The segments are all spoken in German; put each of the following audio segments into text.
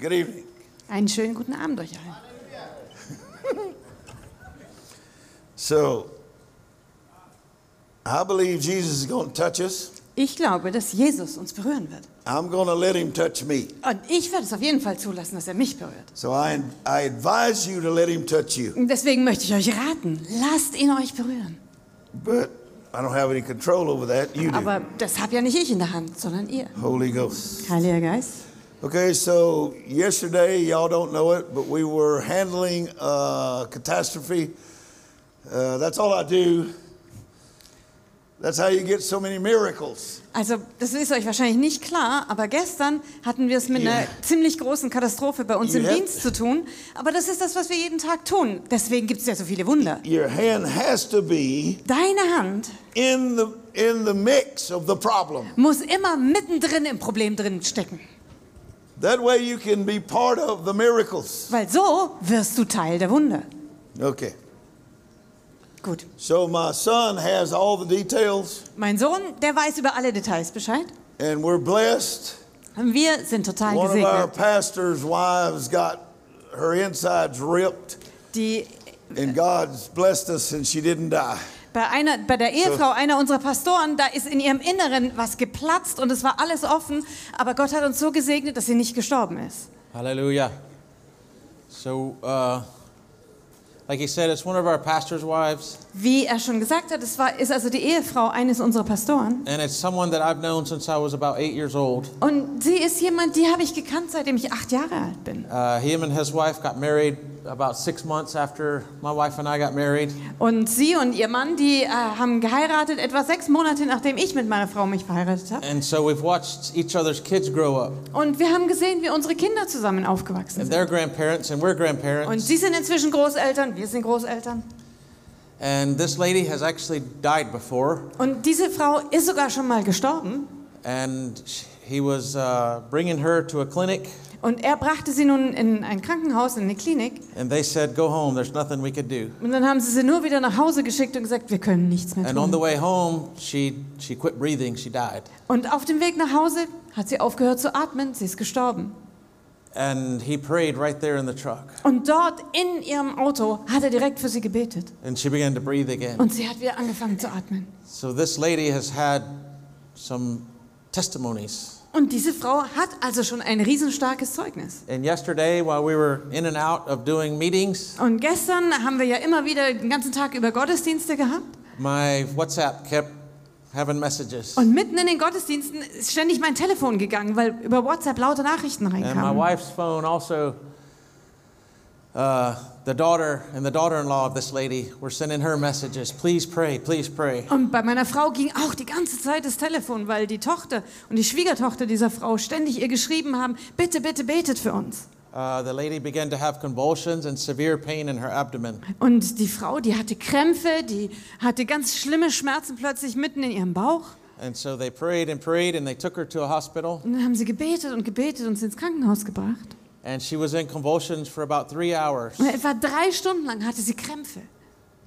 Good evening. Einen schönen guten Abend euch allen. So, I believe Jesus is going to touch us. Ich glaube, dass Jesus uns berühren wird. I'm going to let him touch me. Und ich werde es auf jeden Fall zulassen, dass er mich berührt. So I, I advise you to let him touch you. Deswegen möchte ich euch raten, lasst ihn euch berühren. But I don't have any control over that. You do. Aber das habe ja nicht ich in der Hand, sondern ihr. Holy Ghost. Heiliger Geist. Okay, so yesterday, y'all don't know it, but we were handling a catastrophe. Uh, that's all I do. That's how you get so many miracles. Also, das ist euch wahrscheinlich nicht klar, aber gestern hatten wir es mit einer Ja. ziemlich großen Katastrophe bei uns im Ja. Dienst zu tun. Aber das ist das, was wir jeden Tag tun. Deswegen gibt es ja so viele Wunder. Your hand has to be Deine Hand in the in the mix of the problem. muss immer mittendrin im Problem drin stecken. That way you can be part of the miracles. Weil so wirst du Teil der Wunder. Okay. Gut. So my son has all the details, Mein Sohn, der weiß über alle Details Bescheid. and we're blessed. Und wir sind total One of our gesegnet. pastors' wives got her insides ripped, Die, and God's blessed us, and she didn't die. Bei, einer, bei der Ehefrau einer unserer Pastoren, da ist in ihrem Inneren was geplatzt und es war alles offen. Aber Gott hat uns so gesegnet, dass sie nicht gestorben ist. Hallelujah. So, uh, like he said, it's one of our pastor's wives, Wie er schon gesagt hat, es war, ist also die Ehefrau eines unserer Pastoren. and it's someone that I've known since I was about eight years old. Und sie ist jemand, die habe ich gekannt, seitdem ich acht Jahre alt bin. Uh, him and his wife got married about six months after my wife and I got married. Und sie und ihr Mann, die äh, haben geheiratet, etwa sechs Monate nachdem ich mit meiner Frau mich verheiratet habe. And so we've watched each other's kids grow up. Und wir haben gesehen, wie unsere Kinder zusammen aufgewachsen And sind. they're grandparents, and we're Und grandparents. sie sind inzwischen Großeltern, wir sind Großeltern. And this lady has actually died before, Und diese Frau ist sogar schon mal gestorben. and he was uh, bringing her to a clinic, Und er brachte sie nun in ein Krankenhaus, in eine Klinik. and they said, Go home, there's nothing we could do. Und dann haben sie sie nur wieder nach Hause geschickt und gesagt, wir können nichts mehr And on the tun. way home, she, she quit breathing, she died. Und auf dem Weg nach Hause hat sie aufgehört zu atmen, sie ist gestorben. And he prayed right there in the truck, Und dort in ihrem Auto hat er direkt für sie gebetet. and she began to breathe again. Und sie hat wieder angefangen zu atmen. So this lady has had some testimonies. Und diese Frau hat also schon ein riesenstarkes Zeugnis. And yesterday, while we were in and out of doing meetings, Und gestern haben wir ja immer wieder den ganzen Tag über Gottesdienste gehabt. my WhatsApp kept having messages. Und mitten in den Gottesdiensten ist ständig mein Telefon gegangen, weil über WhatsApp laute Nachrichten And my reinkamen. wife's phone also, uh, the daughter and the daughter in law of this lady were sending her messages. Please pray, please pray. Und bei meiner Frau ging auch die ganze Zeit das Telefon, weil die Tochter und die Schwiegertochter dieser Frau ständig ihr geschrieben haben, bitte, bitte betet für uns. Uh, the lady began to have convulsions and severe pain in her abdomen. Und die Frau, die hatte Krämpfe, die hatte ganz schlimme Schmerzen plötzlich mitten in ihrem Bauch. And so they prayed and prayed, and they took her to a hospital. Und dann haben sie gebetet und gebetet und sie ins Krankenhaus gebracht. And she was in convulsions for about three hours. Und etwa drei Stunden lang hatte sie Krämpfe.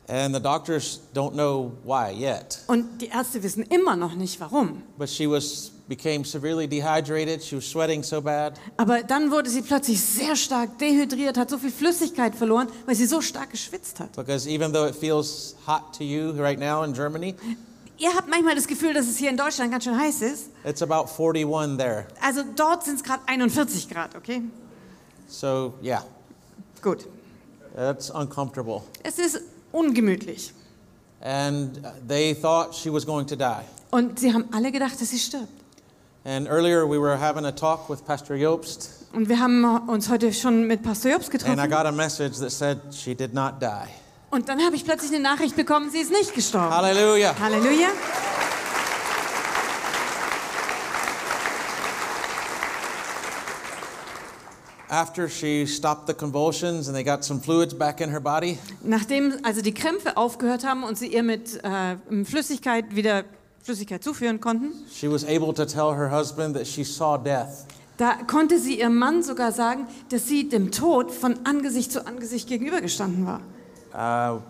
And the doctors don't know why yet. Und die Ärzte wissen immer noch nicht warum. But she was became severely dehydrated. She was sweating so bad. Aber dann wurde sie plötzlich sehr stark dehydriert, hat so viel Flüssigkeit verloren, weil sie so stark geschwitzt hat. Because even though it feels hot to you right now in Germany, Ihr habt manchmal das Gefühl, dass es hier in Deutschland ganz schön heiß ist. it's about 41 there. Also dort sind es gerade 41 Grad, okay? So, yeah, Gut. that's uncomfortable. Es ist ungemütlich. And they thought she was going to die. Und sie haben alle gedacht, dass sie stirbt. And earlier we were having a talk with Pastor Jobst, Und wir haben uns heute schon mit Pastor Jobs and I getroffen. got a message that said she did not die. Und dann habe ich plötzlich eine Nachricht bekommen, sie ist nicht gestorben. Hallelujah. Halleluja. After she stopped the convulsions and they got some fluids back in her body, Nachdem also die Krämpfe aufgehört haben und sie ihr mit äh, Flüssigkeit wieder Flüssigkeit zuführen konnten, she was able to tell her husband that she saw death. da konnte sie ihrem Mann sogar sagen, dass sie dem Tod von Angesicht zu Angesicht gegenübergestanden war. Uh,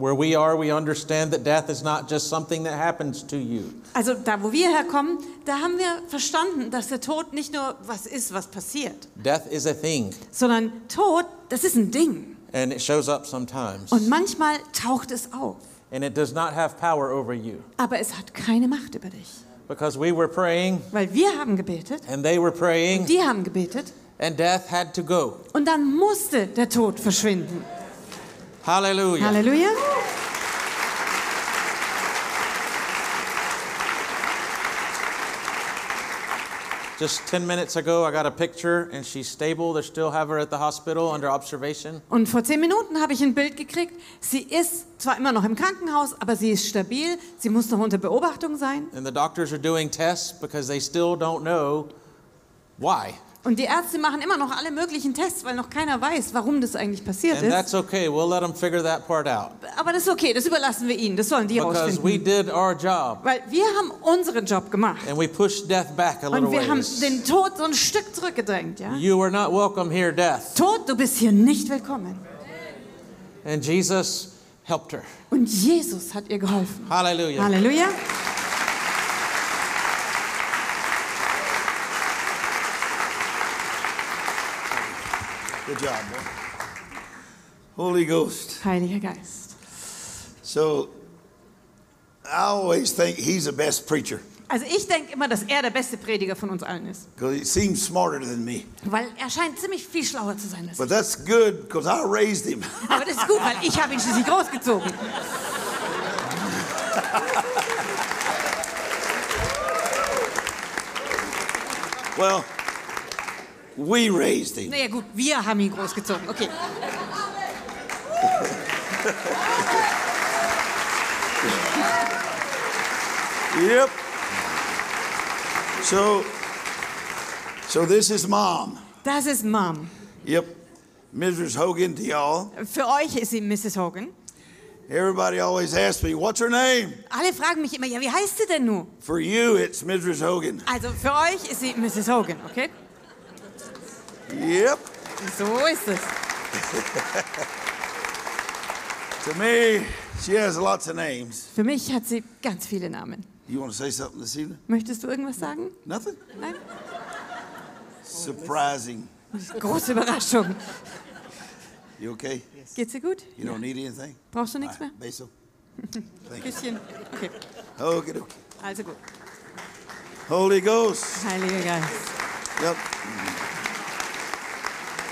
where we are, we understand that death is not just something that happens to you. Also da, wo wir herkommen, da haben wir verstanden, dass der Tod nicht nur was ist, was passiert, Death is a thing, sondern Tod, das ist ein Ding. and it shows up sometimes. Und manchmal taucht es auf, And it does not have power over you. aber es hat keine Macht über dich. Because we were praying, Weil wir haben gebetet, and they were praying, die haben gebetet and death had to go. und dann musste der Tod verschwinden. Hallelujah. Halleluja. Just 10 minutes ago, I got a picture, and she's stable. They still have her at the hospital under observation. Und vor zehn Minuten habe ich ein Bild gekriegt. Sie ist zwar immer noch im Krankenhaus, aber sie ist stabil. Sie muss noch unter Beobachtung sein. And the doctors are doing tests because they still don't know why. Und die Ärzte machen immer noch alle möglichen Tests, weil noch keiner weiß, warum das eigentlich passiert And ist. that's okay. We'll let them figure that part out. Aber das ist okay, das überlassen wir ihnen. Das sollen die Because we rausfinden. did our job, Weil wir haben unseren Job gemacht. and we pushed death back a little Und wir haben ways. den Tod so ein Stück zurückgedrängt. Ja? You are not welcome here, death. Tod, du bist hier nicht willkommen. And Jesus helped her. Und Jesus hat ihr geholfen. Hallelujah. Halleluja. Good job, boy. Holy Ghost. Heiliger Geist. So I always think he's the best preacher Also ich denke immer, dass er der beste Prediger von uns allen ist. he seems smarter than me. Weil er scheint ziemlich viel schlauer zu sein als But that's good because I raised him. Aber das ist gut, weil ich habe ihn schließlich großgezogen. Well, we raised him. Naja gut, wir haben ihn großgezogen. Okay. Yep. So, so this is mom. Das ist Mom. Yep. Mrs. Hogan to y'all. Für euch ist sie Mrs. Hogan. Everybody always asks me, what's her name? Alle fragen mich immer, ja, wie heißt sie denn nun? For you, it's Mrs. Hogan. Also für euch ist sie Mrs. Hogan, okay? Yep. So ist es. To me, she has lots of names. Für mich hat sie ganz viele Namen. You want to say something this evening? Möchtest du irgendwas sagen? Nothing? Nein? Surprising. Große Überraschung. You okay? Geht's dir gut? You don't need anything? Brauchst du nichts mehr? Alright, Basil. Thank you. Bisschen. Okay, Okay, okay. also gut. Holy Ghost. Heiliger Geist. Yep.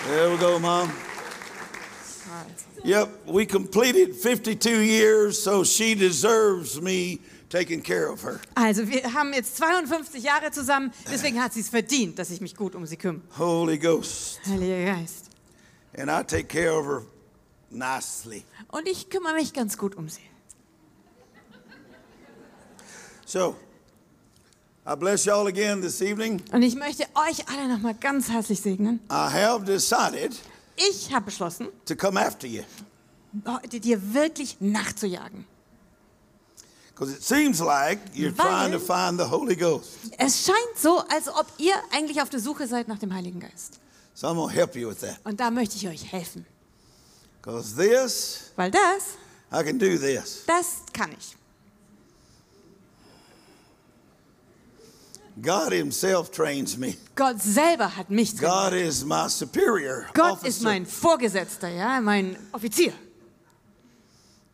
There we go, Mom. Yep, we completed 52 years, so she deserves me taking care of her. Also wir haben jetzt 52 Jahre zusammen, deswegen hat sie es verdient, dass ich mich gut um sie kümmere. Holy Ghost. Heiliger Geist. And I take care of her nicely. Und ich kümmere mich ganz gut um sie. So, Und ich möchte euch alle nochmal ganz herzlich segnen. I have decided Ich habe beschlossen, to come after you heute dir wirklich nachzujagen. because it seems like you're Weil- trying to find the Holy Ghost. Es scheint so, als ob ihr eigentlich auf der Suche seid nach dem Heiligen Geist. So I'm going to help you with that Und da möchte ich euch helfen. because this, Weil das, I can do this. das kann ich. God Himself trains me. Gott selber hat mich God trainiert. is my superior Gott ist officer. mein Vorgesetzter, ja, mein Offizier.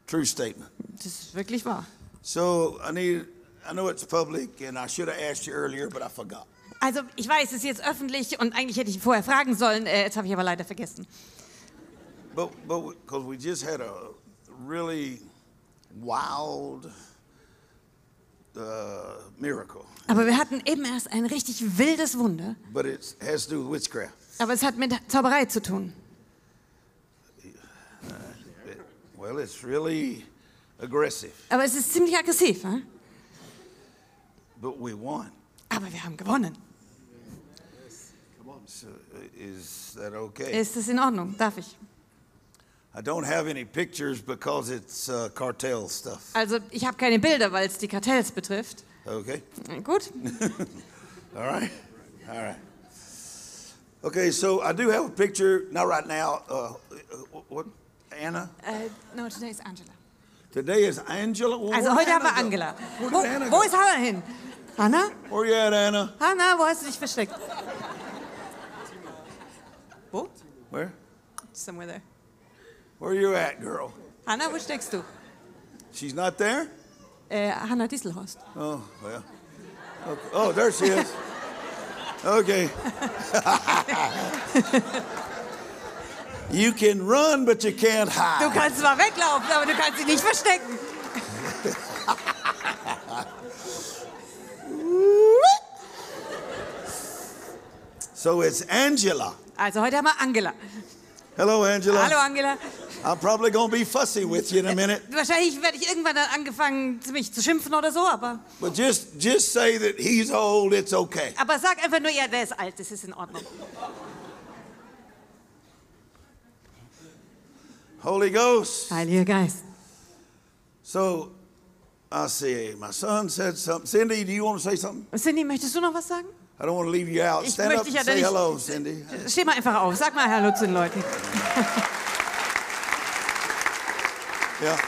True statement. Das ist wirklich wahr. So I need. I know it's public, and I should have asked you earlier, but I forgot. Also ich weiß, es ist jetzt öffentlich und eigentlich hätte ich ihn vorher fragen sollen, äh, jetzt habe ich aber leider vergessen. But but because we just had a really wild uh, miracle, Aber wir hatten eben erst ein richtig wildes Wunder, but it has to do with witchcraft. aber es hat mit Zauberei zu tun. It- well, it's really aggressive, Aber es ist ziemlich aggressiv, hm? but we won. aber wir haben gewonnen. So uh, is that okay? Ist das in Ordnung? Darf ich? I don't have any pictures because it's uh, cartel stuff. Also ich habe keine Bilder, weil es die Kartells betrifft. Okay. Gut. All right. All right. Okay, so I do have a picture, not right now. Uh, what? Anna? Äh, no, today is Angela. Today is Angela. Well, Also heute haben wir Anna? Angela. Wo, did Anna wo ist Hannah hin? Hannah? Where you at, Anna? Hannah, wo hast du dich versteckt? Wo? Where? Somewhere there. Where you at, girl? Hannah, wo steckst du? She's not there? Äh, Hannah Dieselhorst. Oh, well. Okay. Oh, there she is. Okay. you can run, but you can't Du hide. kannst zwar weglaufen, aber du kannst sie nicht verstecken. So it's Angela. Also heute haben wir Angela. Hello, Angela. Hallo Angela. I'm probably to be fussy with you in a minute, Wahrscheinlich werde ich irgendwann dann angefangen, mich zu schimpfen oder so, aber, but just just say that he's old. It's okay. aber sag einfach nur, ja, der ist alt, das ist in Ordnung. Holy Ghost. Heiliger Geist. So I see. My son said something. Cindy, do you want to say something? Cindy, möchtest du noch was sagen? I don't want to leave you out. Ich Stand möchte up and ja say hello, Cindy. Steh mal einfach auf, sag mal Hallo zu den Leuten. Yeah.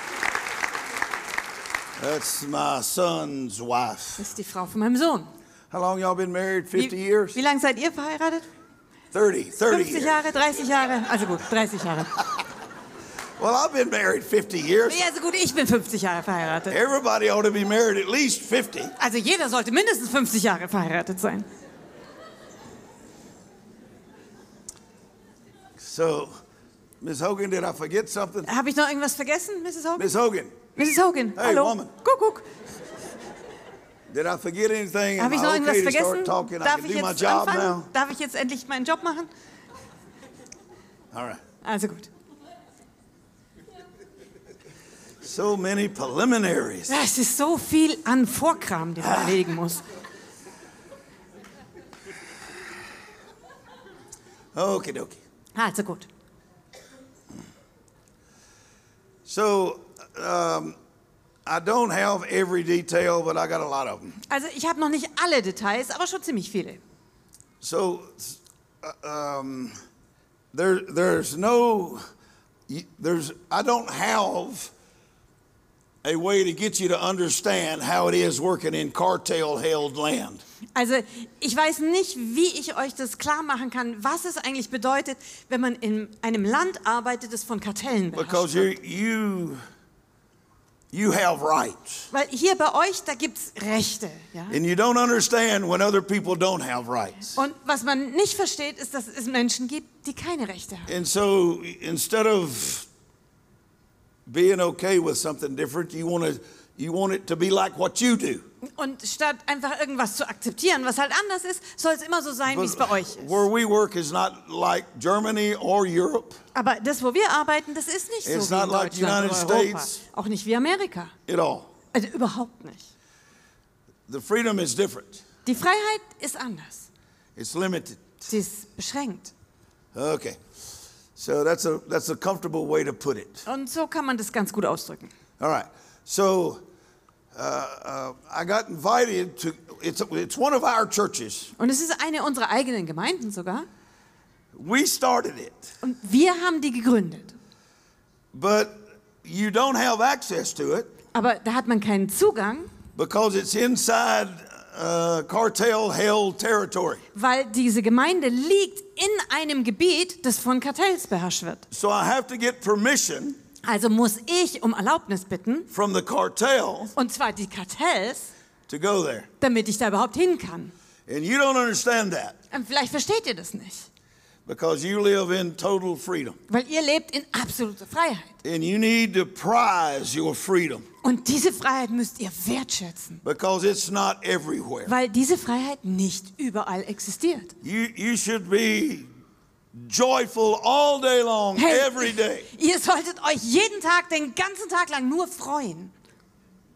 That's my son's wife. Das ist die Frau von meinem Sohn. How long y'all been married? Wie, 50 years? wie lange seid ihr verheiratet? 30, 30 50 years. Jahre, 30 Jahre? Also gut, 30 Jahre. Well, I've been married 50 years. Ja, also gut, ich bin 50 Jahre verheiratet. Everybody ought to be married at least 50. Also jeder sollte mindestens 50 Jahre verheiratet sein. So, Miss Hogan, did I forget something? Habe ich noch irgendwas vergessen, Mrs. Hogan? Miss Hogan, Mrs. Hogan, Hey, hallo. woman. Kuckuck. did I forget anything? Habe ich noch irgendwas okay vergessen? start talking? I Darf can ich do my jetzt anfangen? now? Darf ich jetzt endlich meinen Job machen? All right. Also gut. So many preliminaries. Ja, es ist so viel an Vorkram, den man erledigen muss. Okie dokie. Also gut. So, um, I don't have every detail, but I got a lot of them. Also ich habe noch nicht alle Details, aber schon ziemlich viele. So, uh, um, there, there's no, there's, I don't have a way to get you to understand how it is working in cartel-held land. Also ich weiß nicht, wie ich euch das klar machen kann, was es eigentlich bedeutet, wenn man in einem Land arbeitet, das von Kartellen beherrscht Because you, you, have rights. Weil hier bei euch, da gibt es Rechte. Ja? And you don't understand when other people don't have rights. Und was man nicht versteht, ist, dass es Menschen gibt, die keine Rechte haben. And so instead of being okay with something different, you want to you want it to be like what you do. Und statt einfach irgendwas zu akzeptieren, was halt anders ist, soll es immer so sein, wie es bei euch ist. where we work is not like Germany or Europe Aber das, wo wir arbeiten, das ist nicht so It's wie in not like Deutschland United oder Europa. States. Auch nicht wie Amerika. at all. Also überhaupt nicht. The freedom is different. Die Freiheit ist anders. It's limited. Sie ist beschränkt. Okay. So that's a that's a comfortable way to put it. Und so kann man das ganz gut ausdrücken. All right. So uh, uh, I got invited to it's it's one of our churches. Und es ist eine unserer eigenen Gemeinden sogar. We started it. Und wir haben die gegründet. But you don't have access to it Aber da hat man keinen Zugang, because it's inside uh, cartel held territory. weil diese Gemeinde liegt in einem Gebiet, das von Kartells beherrscht wird. So I have to get permission Also muss ich um Erlaubnis bitten, from the cartel und zwar die Kartells, to go there. damit ich da überhaupt hin kann. And you don't understand that Und vielleicht versteht ihr das nicht, because you live in total freedom. weil ihr lebt in absoluter Freiheit. And you need to prize your freedom Und diese Freiheit müsst ihr wertschätzen, because it's not everywhere. weil diese Freiheit nicht überall existiert. You, you should be joyful all day long, Hey, every day, Ihr solltet euch jeden Tag, den ganzen Tag lang nur freuen.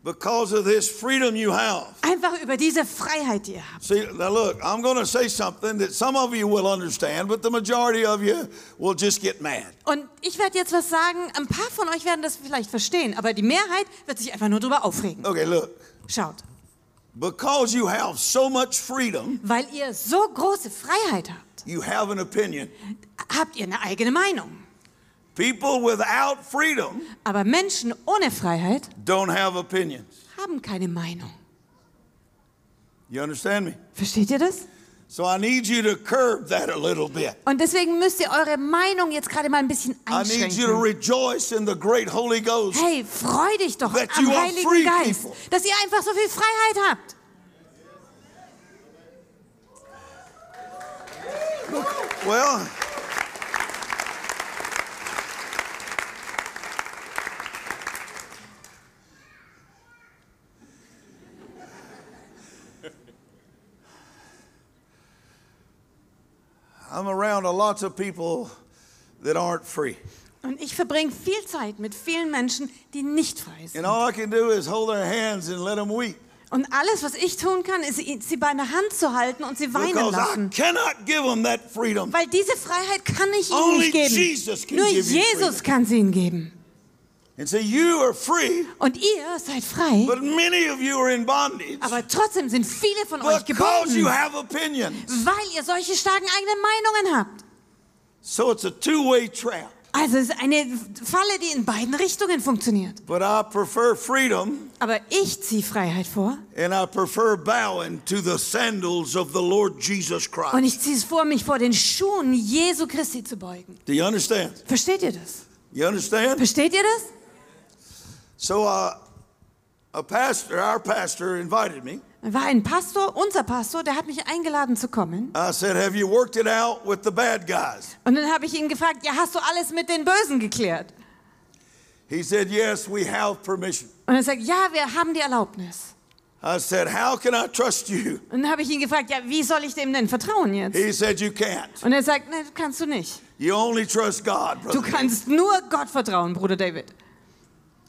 Because of this freedom you have. Einfach über diese Freiheit, die ihr habt. See, now look, I'm going to say something that some of you will understand, but the majority of you will just get mad. Und ich werde jetzt was sagen, ein paar von euch werden das vielleicht verstehen, aber die Mehrheit wird sich einfach nur darüber aufregen. Okay, look, Schaut, because you have so much freedom, weil ihr so große Freiheit habt, you have an opinion. habt ihr eine eigene Meinung. People without freedom Aber Menschen ohne Freiheit don't have opinions. haben keine Meinung. You understand me? Versteht ihr das? So I need you to curb that a little bit. Und deswegen müsst ihr eure Meinung jetzt gerade mal ein bisschen I need you to einschränken. rejoice in the great Holy Ghost. Hey, freu dich doch That am you are Heiligen free Geist, people. dass ihr einfach so viel Freiheit habt. Well, I'm around a lots of people that aren't free. Und ich verbringe viel Zeit mit vielen Menschen, die nicht frei sind. And all I can do is hold their hands and let them weep. Und alles, was ich tun kann, ist, sie bei der Hand zu halten und sie weinen Because lassen. Weil diese Freiheit kann ich ihnen Only nicht geben. Jesus can Nur Jesus kann sie ihnen geben. And say, You are free, Und ihr seid frei, but many of you are in bondage aber trotzdem sind viele von euch gebunden, weil ihr solche starken eigenen Meinungen habt. So it's a two way trap. Also es ist eine Falle, die in beiden Richtungen funktioniert. But I prefer freedom Aber ich ziehe Freiheit vor and I prefer bowing to the sandals of the Lord Jesus und ich ziehe es vor, mich vor den Schuhen Jesu Christi zu beugen. Do you understand? Versteht ihr das? You understand? Versteht ihr das? So uh, a pastor, our pastor, invited me. War ein Pastor, unser Pastor, der hat mich eingeladen zu kommen. I said, Have you worked it out with the bad guys? Und dann habe ich ihn gefragt, ja, hast du alles mit den Bösen geklärt? He said, Yes, we have permission. Und er sagt, ja, wir haben die Erlaubnis. I said, How can I trust you? Und dann habe ich ihn gefragt, ja, wie soll ich dem denn vertrauen jetzt? He said, You can't. Und er sagt, das kannst du nicht. You only trust God, Du brother. kannst nur Gott vertrauen, Bruder David.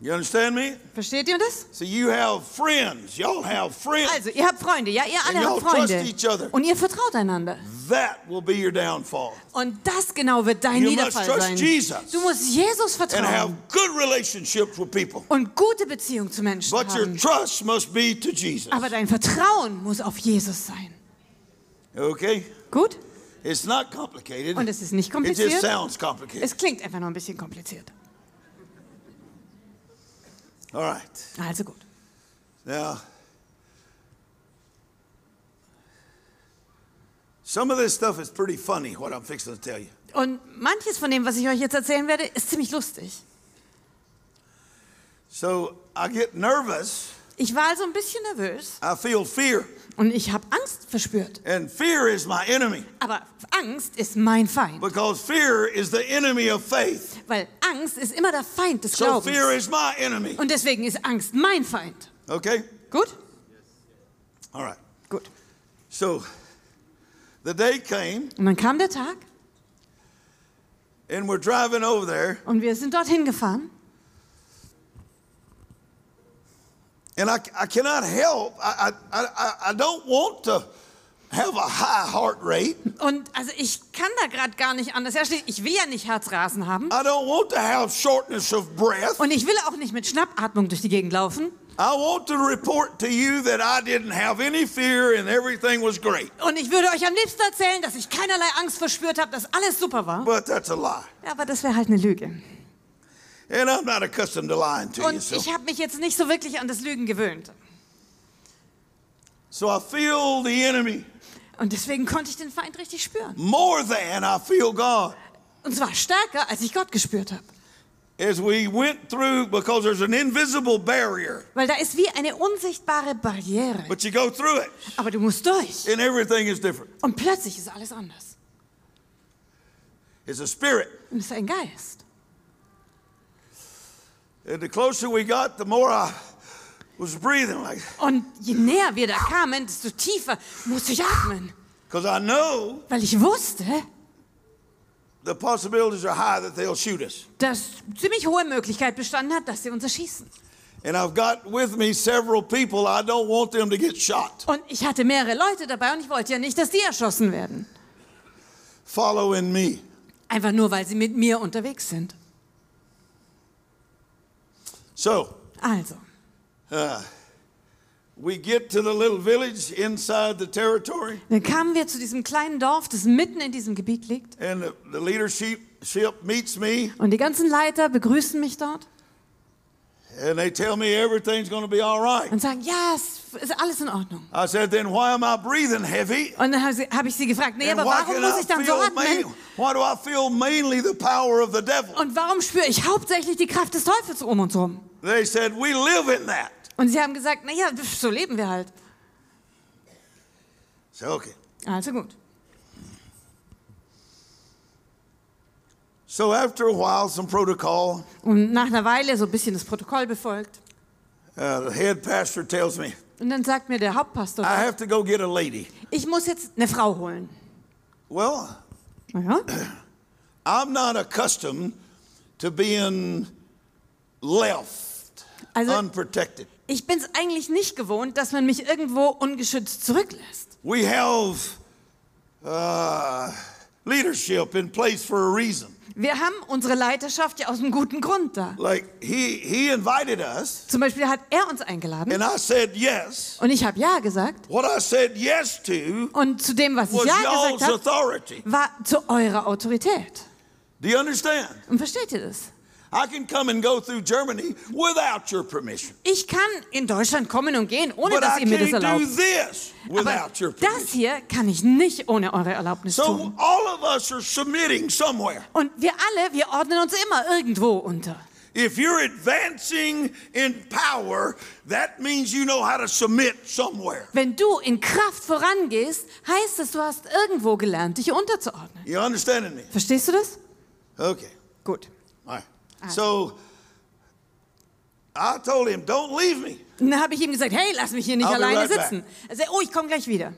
You understand me? Versteht ihr das? So you have friends. Y'all have friends. Also, ihr habt Freunde, ja, ihr alle And habt y'all trust Freunde. each other. Und ihr vertraut einander. That will be your downfall. Und das genau wird dein You must Niederfall trust sein. Jesus. Du musst Jesus And have vertrauen good relationships with people. und gute Beziehung zu Menschen But your haben. trust must be to Jesus. Aber dein Vertrauen muss auf Jesus sein. Okay? Gut? It's not complicated. Und es ist nicht It just kompliziert. sounds complicated. Es klingt einfach nur ein bisschen kompliziert. All right. Also gut. Now, some of this stuff is pretty funny, what I'm fixing to tell you. Und manches von dem, was ich euch jetzt erzählen werde, ist ziemlich lustig. So I get nervous. Ich war also ein bisschen nervös I feel fear. Und ich habe Angst verspürt. And fear is my enemy Aber Angst ist mein Feind. because fear is the enemy of faith. Weil Angst ist immer der Feind des So Glaubens. fear is my enemy. Und deswegen ist Angst mein Feind. Okay? Gut? All right. Gut. So the day came Und dann kam der Tag and we're driving over there und wir sind dorthin gefahren. And I, I cannot help. I, I, I, don't want to have a high heart rate. Und also ich kann da gerade gar nicht anders. Ja, Ich will ja nicht Herzrasen haben. I don't want to have shortness of breath. Und ich will auch nicht mit Schnappatmung durch die Gegend laufen. I want to report to you that I didn't have any fear and everything was great. Und ich würde euch am liebsten erzählen, dass ich keinerlei Angst verspürt habe, dass alles super war. But that's a lie. Ja, aber das wäre halt eine Lüge. And I'm not accustomed to lying to you. Und So, ich habe mich jetzt nicht so wirklich an das Lügen gewöhnt. so I feel the enemy Und deswegen konnte ich den Feind richtig spüren. more than I feel God. Und zwar stärker, als ich Gott gespürt habe. As we went through, because there's an invisible barrier, Weil da ist wie eine unsichtbare Barriere. but you go through it Aber du musst durch. and everything is different. Und plötzlich ist alles anders. It's a spirit. Und es ist ein Geist. And the closer we got, the more I was breathing like, Und je näher wir da kamen, desto tiefer musste ich atmen. because I know Weil ich wusste, the possibilities are high that they'll shoot us. dass ziemlich hohe Möglichkeit bestanden hat, dass sie uns erschießen. And I've got with me several people. I don't want them to get shot. Und ich hatte mehrere Leute dabei und ich wollte ja nicht, dass die erschossen werden. Following me. Einfach nur, weil sie mit mir unterwegs sind. So Also, we get to the little village inside the territory, dann kamen wir zu diesem kleinen Dorf, das mitten in diesem Gebiet liegt. and the, the leadership leadership meets me Und die ganzen Leiter begrüßen mich dort and they tell me everything's going to be all right. und sagen, ja, es ist alles in Ordnung. I said, then why am I breathing heavy? Und dann habe sie- habe ich sie gefragt, nee, aber warum muss ich dann so atmen? why do I feel mainly the power of the devil? Und warum spüre ich hauptsächlich die Kraft des Teufels um uns herum? They said, we live in that. Und sie haben gesagt, naja, so leben wir halt. So, okay. Also gut. So after a while, some protocol, Und nach einer Weile so ein bisschen das Protokoll befolgt. uh, the head pastor tells me, Und dann sagt mir der Hauptpastor, I have to go get a lady. ich muss jetzt eine Frau holen. Well, Ja? I'm not accustomed to being left Also- unprotected. Ich bin es eigentlich nicht gewohnt, dass man mich irgendwo ungeschützt zurücklässt. We have uh, leadership in place for a reason. Wir haben unsere Leiterschaft ja aus einem guten Grund da. Like he he invited us, Zum Beispiel hat er uns eingeladen and I said yes. und ich habe Ja gesagt. What I said yes to Und zu dem, was ich Ja gesagt habe, authority. war zu eurer Autorität. Do you understand? Und versteht ihr das? I can come and go through Germany without your permission, Ich kann in Deutschland kommen und gehen, ohne but dass I ihr mir das do erlaubt. this Aber without your das hier kann ich nicht ohne eure Erlaubnis So tun. all of us are submitting somewhere. Und wir alle, wir ordnen uns immer irgendwo unter. If you're advancing in power, that means you know how to submit somewhere. Wenn du in Kraft vorangehst, heißt es, du hast irgendwo gelernt, dich unterzuordnen. You understanding me? Verstehst du das? Okay. Gut. All right. So I told him, don't leave me. Und dann habe ich ihm gesagt, hey, lass mich hier nicht I'll be alleine right back. sitzen. Er sagt, oh, ich komme gleich wieder.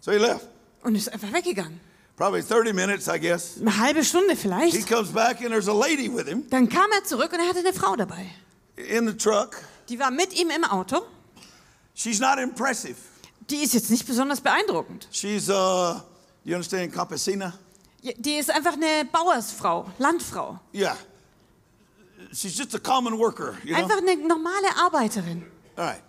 So he left. Und ist einfach weggegangen. Probably 30 minutes, I guess. Eine halbe Stunde He vielleicht. comes back and there's a lady with him Dann kam er zurück und er hatte eine Frau dabei. in the truck. Die war mit ihm im Auto. She's not impressive. Die ist jetzt nicht besonders beeindruckend. She's, uh, you understand, campesina? Die ist einfach eine Bauersfrau, Landfrau. Yeah. She's just a common worker, you know? Einfach eine normale Arbeiterin. All right.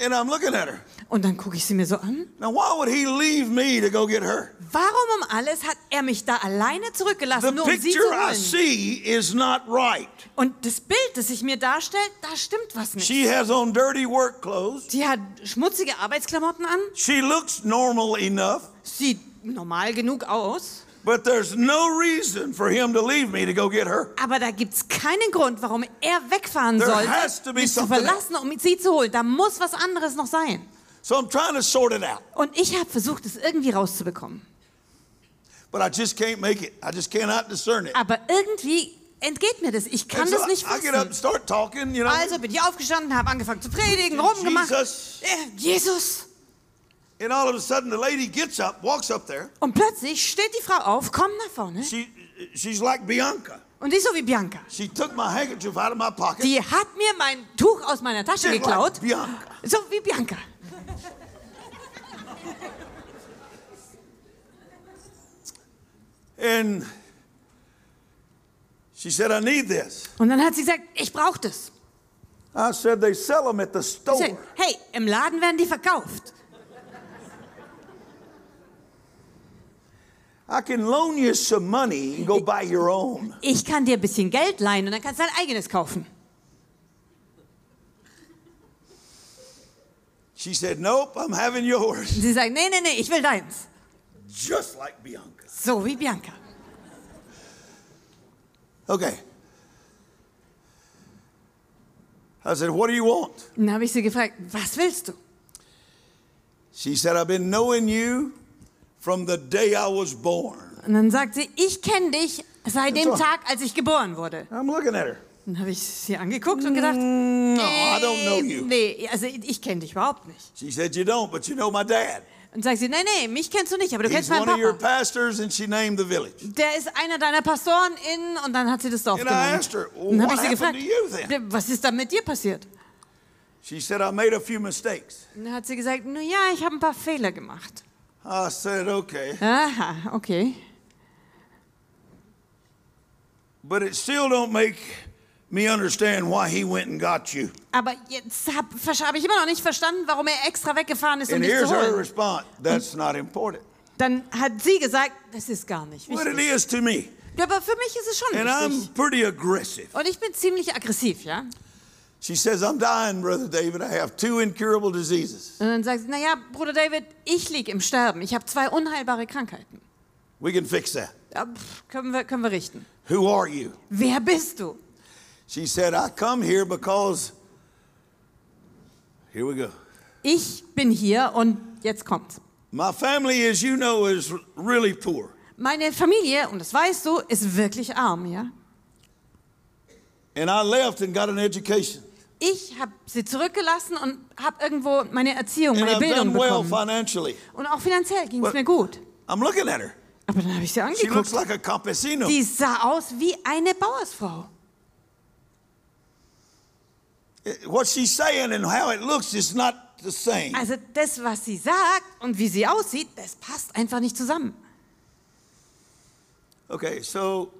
And I'm looking at her. Und dann gucke ich sie mir so an. Now, why would he leave me to go get her? Warum um alles hat er mich da alleine The zurückgelassen, nur um sie zu picture I holen? see is not right. Und das Bild, das sich mir darstellt, da stimmt was nicht. She has on dirty work clothes. Sie hat schmutzige Arbeitsklamotten an, She looks normal enough, sieht normal genug aus, but there's no reason for him to leave me to go get her. aber da gibt es keinen Grund, warum er wegfahren There sollte, has to be mich zu something verlassen, um sie zu holen. Da muss was anderes noch sein. So I'm trying to sort it out, Und ich habe versucht, es irgendwie rauszubekommen. but I just can't make it. I just cannot discern it. Aber irgendwie entgeht mir das. Ich kann And so das nicht I get up and fassen. start talking, you know. Also bin ich aufgestanden, habe angefangen zu predigen, rumgemacht. Jesus. Äh, Jesus. And all of a sudden, the lady gets up, walks up there. Und plötzlich steht die Frau auf, kommt nach vorne She, she's like Bianca. und die ist so wie Bianca. She took my handkerchief out of my pocket. Die hat mir mein Tuch aus meiner Tasche just geklaut. like Bianca. So wie Bianca. And she said, I need this. Und dann hat sie gesagt, ich brauche das. I said, they sell them at the Ich store. sag, hey, im Laden werden die verkauft. I can loan you some money and go buy your own. Ich kann dir ein bisschen Geld leihen und dann kannst du dein eigenes kaufen. She said, Nope, I'm having yours. Sie sagt, nee, nee, nee, ich will deins. Just like Bianca. So wie Bianca. Okay. I said, What do you want? Dann habe ich sie gefragt, was willst du? She said, I've been knowing you from the day I was born. Und dann sagt sie, ich kenne dich seit dem. Tag, als ich geboren wurde. I'm looking at her. Dann habe ich sie angeguckt und gedacht, No, I don't know you. nee, also ich kenne dich überhaupt nicht. She said, You don't, but you know my dad. Und sagt sie, nee, nee, mich kennst du nicht, aber du He's kennst meinen Papa. Der ist einer deiner Pastoren in und dann hat sie das Dorf And I genannt. her, well, dann habe ich sie gefragt, was ist da mit dir passiert? She said, I made a few mistakes. Und dann hat sie gesagt, nun ja, ich habe ein paar Fehler gemacht. I said, Okay. Aha, okay. But it still don't make me understand why he went and got you. Aber jetzt habe hab ich immer noch nicht verstanden, warum er extra weggefahren ist, um And dich here's zu her holen. response. That's not important. Dann hat sie gesagt, das ist gar nicht What it wichtig. is to me. Ja, aber für mich ist es schon And I'm wichtig. pretty aggressive. Und ich bin ziemlich aggressiv, ja? She says, I'm dying, Brother David. I have two incurable diseases. Und dann sagt sie, naja, Bruder David, ich liege im Sterben. Ich habe zwei unheilbare Krankheiten. We can fix that. Ja, pff, können, wir, können wir richten. Who are you? Wer bist du? She said, I come here because, here we go. Ich bin hier und jetzt kommt's. My family, as you know, is really poor. Meine Familie, und das weißt du, ist wirklich arm, ja? And I left and got an education. Ich habe sie zurückgelassen und habe irgendwo meine Erziehung, meine Bildung well bekommen. Und auch finanziell ging es mir gut. I'm looking at her. Aber dann habe ich sie She looks angeguckt. like. Die sah aus wie eine Bauersfrau. What she's saying and how it looks is not the same. Also das, was sie sagt und wie sie aussieht, das passt einfach nicht zusammen. Okay, so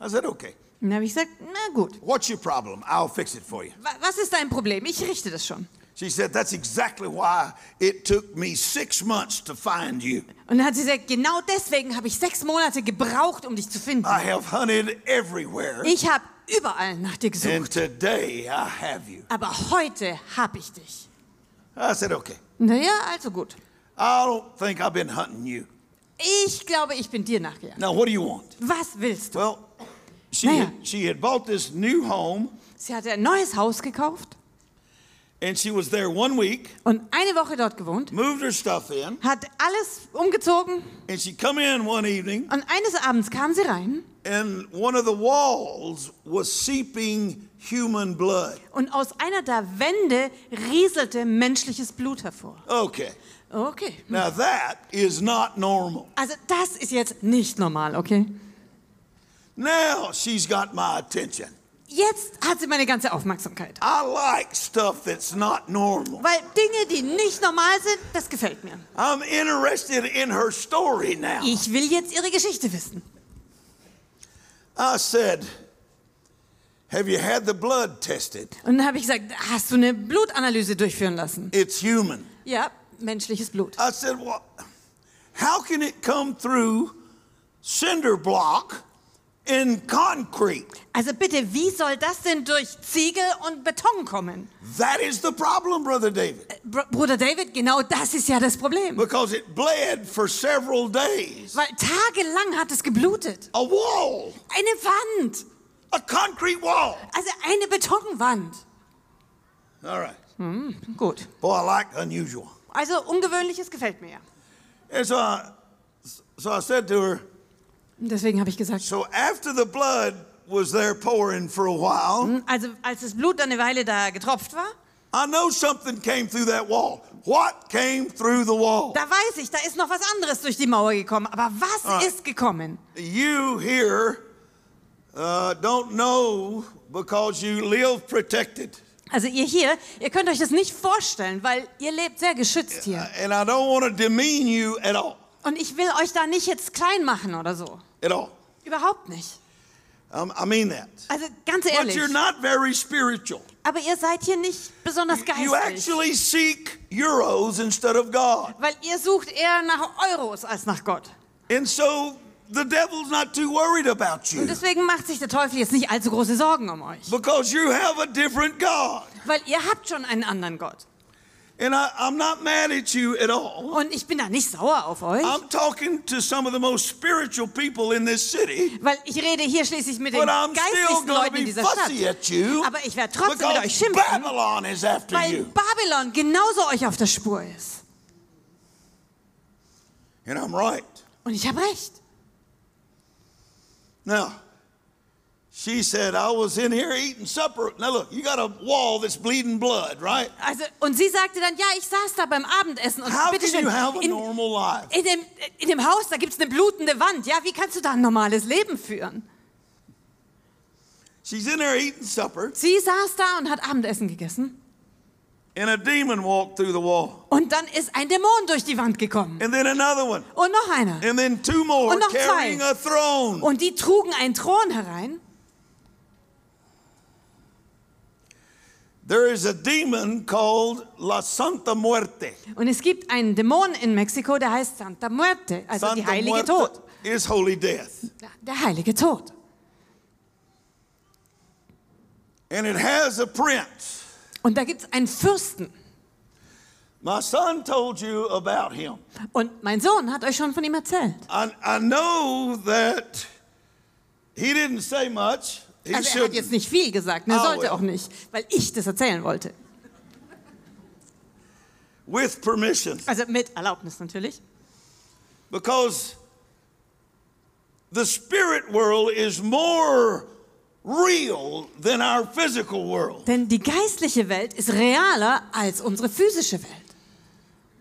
I said, okay, dann habe ich gesagt, na gut, what's your problem? I'll fix it for you. wa- was ist dein Problem? Ich richte das schon. She said, that's exactly why it took me six months to find you. Und dann hat sie gesagt, genau deswegen habe ich sechs Monate gebraucht, um dich zu finden. I have hunted everywhere, Ich habe überall nach dir and gesucht. today I have you. Aber heute habe ich dich. I said, okay, Naja, also gut. I don't think I've been hunting you. Ich glaube, ich bin dir nachgejagt. Now, what do you want? Was willst du? Well, she, Naja. had, she had bought this new home, Sie hatte ein neues Haus gekauft and she was there one week, und eine Woche dort gewohnt, moved her stuff in, hat alles umgezogen and she come in one evening, und eines Abends kam sie rein and one of the walls was seeping human blood. und aus einer der Wände rieselte menschliches Blut hervor. Okay, Okay. now that is not normal. Also das ist jetzt nicht normal, okay? Now she's got my attention. Jetzt hat sie meine ganze Aufmerksamkeit. I like stuff that's not normal. Weil Dinge, die nicht normal sind, das gefällt mir. I'm interested in her story now. Ich will jetzt ihre Geschichte wissen. I said, Have you had the blood tested? Und dann habe ich gesagt, hast du eine Blutanalyse durchführen lassen? It's human. Ja, menschliches Blut. I said, Well, how can it come through cinder block in concrete? Also bitte, wie soll das denn durch Ziegel und Beton kommen? That is the problem, Brother David. Br Bruder David, genau das ist ja das Problem. Because it bled for several days. Weil tagelang hat es geblutet. A wall, Eine Wand. a concrete wall. Also eine Betonwand. All right. Gut. Boy, I like unusual. Also ungewöhnliches gefällt mir ja. And so I, so I said to her, deswegen habe ich gesagt, So after the blood was there pouring for a while, also als das Blut eine Weile da getropft war, I know something came through that wall. What came through the wall? da weiß ich, da ist noch was anderes durch die Mauer gekommen. Aber was Alright. ist gekommen? You here uh, don't know because you live protected. Also ihr hier, ihr könnt euch das nicht vorstellen, weil ihr lebt sehr geschützt hier. And I don't want to demean you at all. Und ich will euch da nicht jetzt klein machen oder so. At all. Überhaupt nicht. Um, I mean that. Also ganz But ehrlich. you're not very spiritual. Aber ihr seid hier nicht besonders You geistlich. actually seek euros instead of God. Weil ihr sucht eher nach Euros als nach Gott. And so the devil's not too worried about Und you deswegen macht sich der Teufel jetzt nicht allzu große Sorgen um euch. because you have a different God. Weil ihr habt schon einen anderen Gott. And I, I'm not mad at you at all. Und ich bin da nicht sauer auf euch. I'm talking to some of the most spiritual people in this city, Weil ich rede hier schließlich mit den geistlichsten Leuten in dieser Stadt. Aber ich werde trotzdem mit euch schimpfen, Babylon is after weil you. Babylon genauso euch auf der Spur ist. And I'm right. Und ich habe recht. Now, she said, I was in here eating supper. Now, look, you got a wall that's bleeding blood, right? Also, und sie sagte dann, ja, ich saß da beim Abendessen und How can bitteschön, you have a in, normal life? in, dem, in dem Haus, da gibt es eine blutende Wand. Ja, wie kannst du da ein normales Leben führen? She's in there eating supper, Sie saß da und hat Abendessen gegessen. and a demon walked through the wall. Und dann ist ein Dämon durch die Wand gekommen. And then another one. Und noch einer. And then two more Und noch zwei. carrying a throne. Und die trugen einen Thron herein. There is a demon called La Santa Muerte. Und es gibt einen Dämon in Mexiko, der heißt Santa Muerte, also die Santa heilige Muerte Tod. is holy death. Der heilige Tod. And it has a prince. Und da gibt es einen Fürsten. My son told you about him. Und mein Sohn hat euch schon von ihm erzählt. I, I know that he didn't say much. Also er hat jetzt nicht viel gesagt, er Ah, sollte auch nicht, weil ich das erzählen wollte. with permission. Also mit Erlaubnis natürlich. Because the spirit world is more real than our physical world. Denn die geistliche Welt ist realer als unsere physische Welt.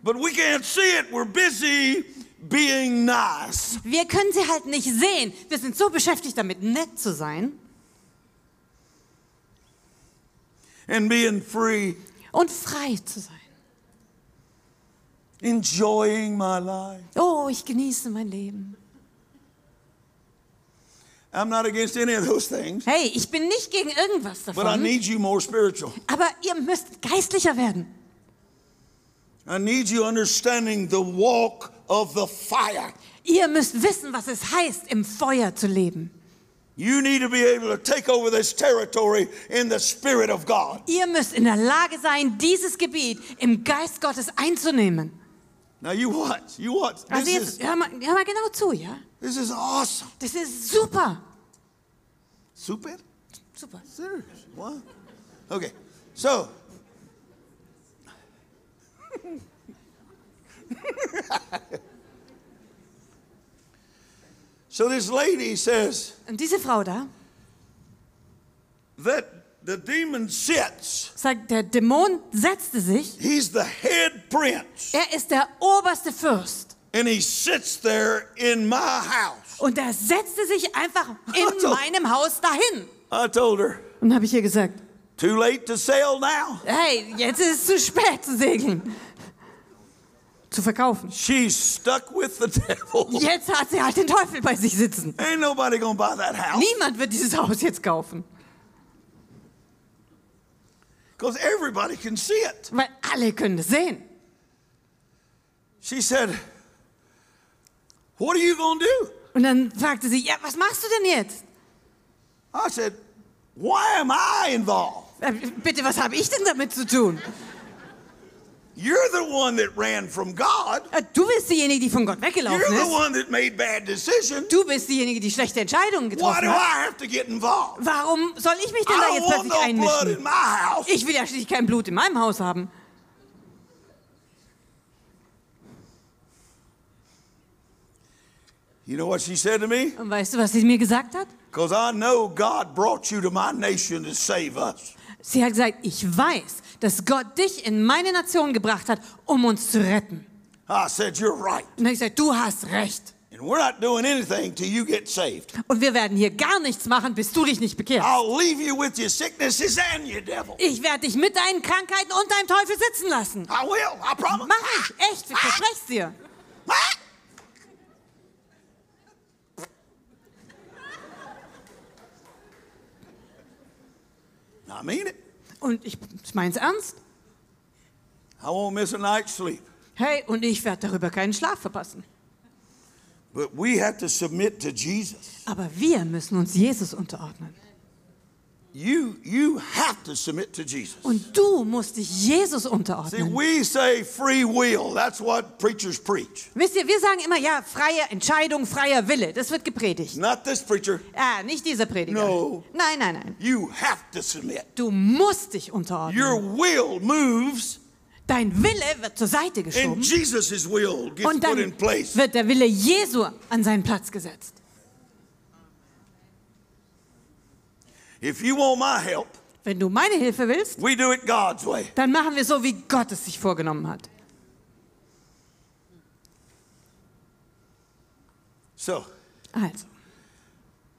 But we can't see it. We're busy being nice. Wir können sie halt nicht sehen. Wir sind so beschäftigt damit, nett zu sein and being free, und frei zu sein. enjoying my life. Oh, ich genieße mein Leben. I'm not against any of those things, Hey, ich bin nicht gegen irgendwas but I davon. need you more spiritual. Aber ihr müsst geistlicher werden. I need you understanding the walk of the fire. Ihr müsst wissen, was es heißt, im Feuer zu leben. You need to be able to take over this territory in the Spirit of God. Ihr müsst in der Lage sein, dieses Gebiet im Geist Gottes einzunehmen. Now you watch, you watch. Also This jetzt, is, hör mal, hör mal genau zu, ja? this is awesome. Das ist super. Super? Super. Serious? What? Okay, so. so this lady says Und diese Frau da that the demon sits. sagt, der Dämon setzte sich. He's the head prince, Er ist der oberste Fürst. and he sits there in my house. Und er setzte sich einfach in Also. meinem Haus dahin. I told her, Und habe ich ihr gesagt, too late to sail now. hey, jetzt ist es zu spät zu segeln. Zu verkaufen. She's stuck with the devil. Jetzt hat sie halt den Teufel bei sich sitzen. Ain't nobody gonna buy that house. Niemand wird dieses Haus jetzt kaufen. Because everybody can see it. Weil alle können es sehen. She said, What are you to do? Und dann fragte sie, ja, was machst du denn jetzt? I said, Why am I involved? Äh, Bitte, was habe ich denn damit zu tun? You're the one that ran from God. Äh, Du bist diejenige, die von Gott You're weggelaufen the ist. one that made bad decisions. Du bist diejenige, die schlechte Entscheidungen Why getroffen do hat. I have to get involved? Warum soll ich mich denn I da jetzt plötzlich no blood in einmischen? my house. Ich will ja schließlich kein Blut in meinem Haus haben. You know what she said to me? Und weißt du, was sie mir gesagt hat? Because I know God brought you to my nation to save us. Sie hat gesagt, ich weiß, dass Gott dich in meine Nation gebracht hat, um uns zu retten. I said, You're right. Und ich gesagt, du hast recht. And we're not doing anything till you get saved. Und wir werden hier gar nichts machen, bis du dich nicht bekehrst. I'll leave you with your sicknesses and your devil. Ich werde dich mit deinen Krankheiten und deinem Teufel sitzen lassen. I will, I promise. Mach ich, echt, ich verspreche es dir. I mean it. Und ich, ich meine es ernst. I won't miss a night's sleep. Hey, und ich werde darüber keinen Schlaf verpassen. But we have to submit to Jesus. Aber wir müssen uns Jesus unterordnen. You, you have to submit to Jesus. Und du musst dich Jesus See, unterordnen. we say free will. That's what preachers preach. Wisst ihr, wir sagen immer, ja, freie Entscheidung, freier Wille. Das wird gepredigt. Not this preacher. Ah, nicht dieser Prediger. No. Nein, nein, nein. You have to submit. Du musst dich unterordnen. Your will moves, Dein Wille wird zur Seite and geschoben. Jesus' will gets Und put in dann place. wird der Wille Jesu an seinen Platz gesetzt. If you want my help, Wenn du meine Hilfe willst, we do it God's way. dann machen wir so, wie Gott es sich vorgenommen hat. So Also,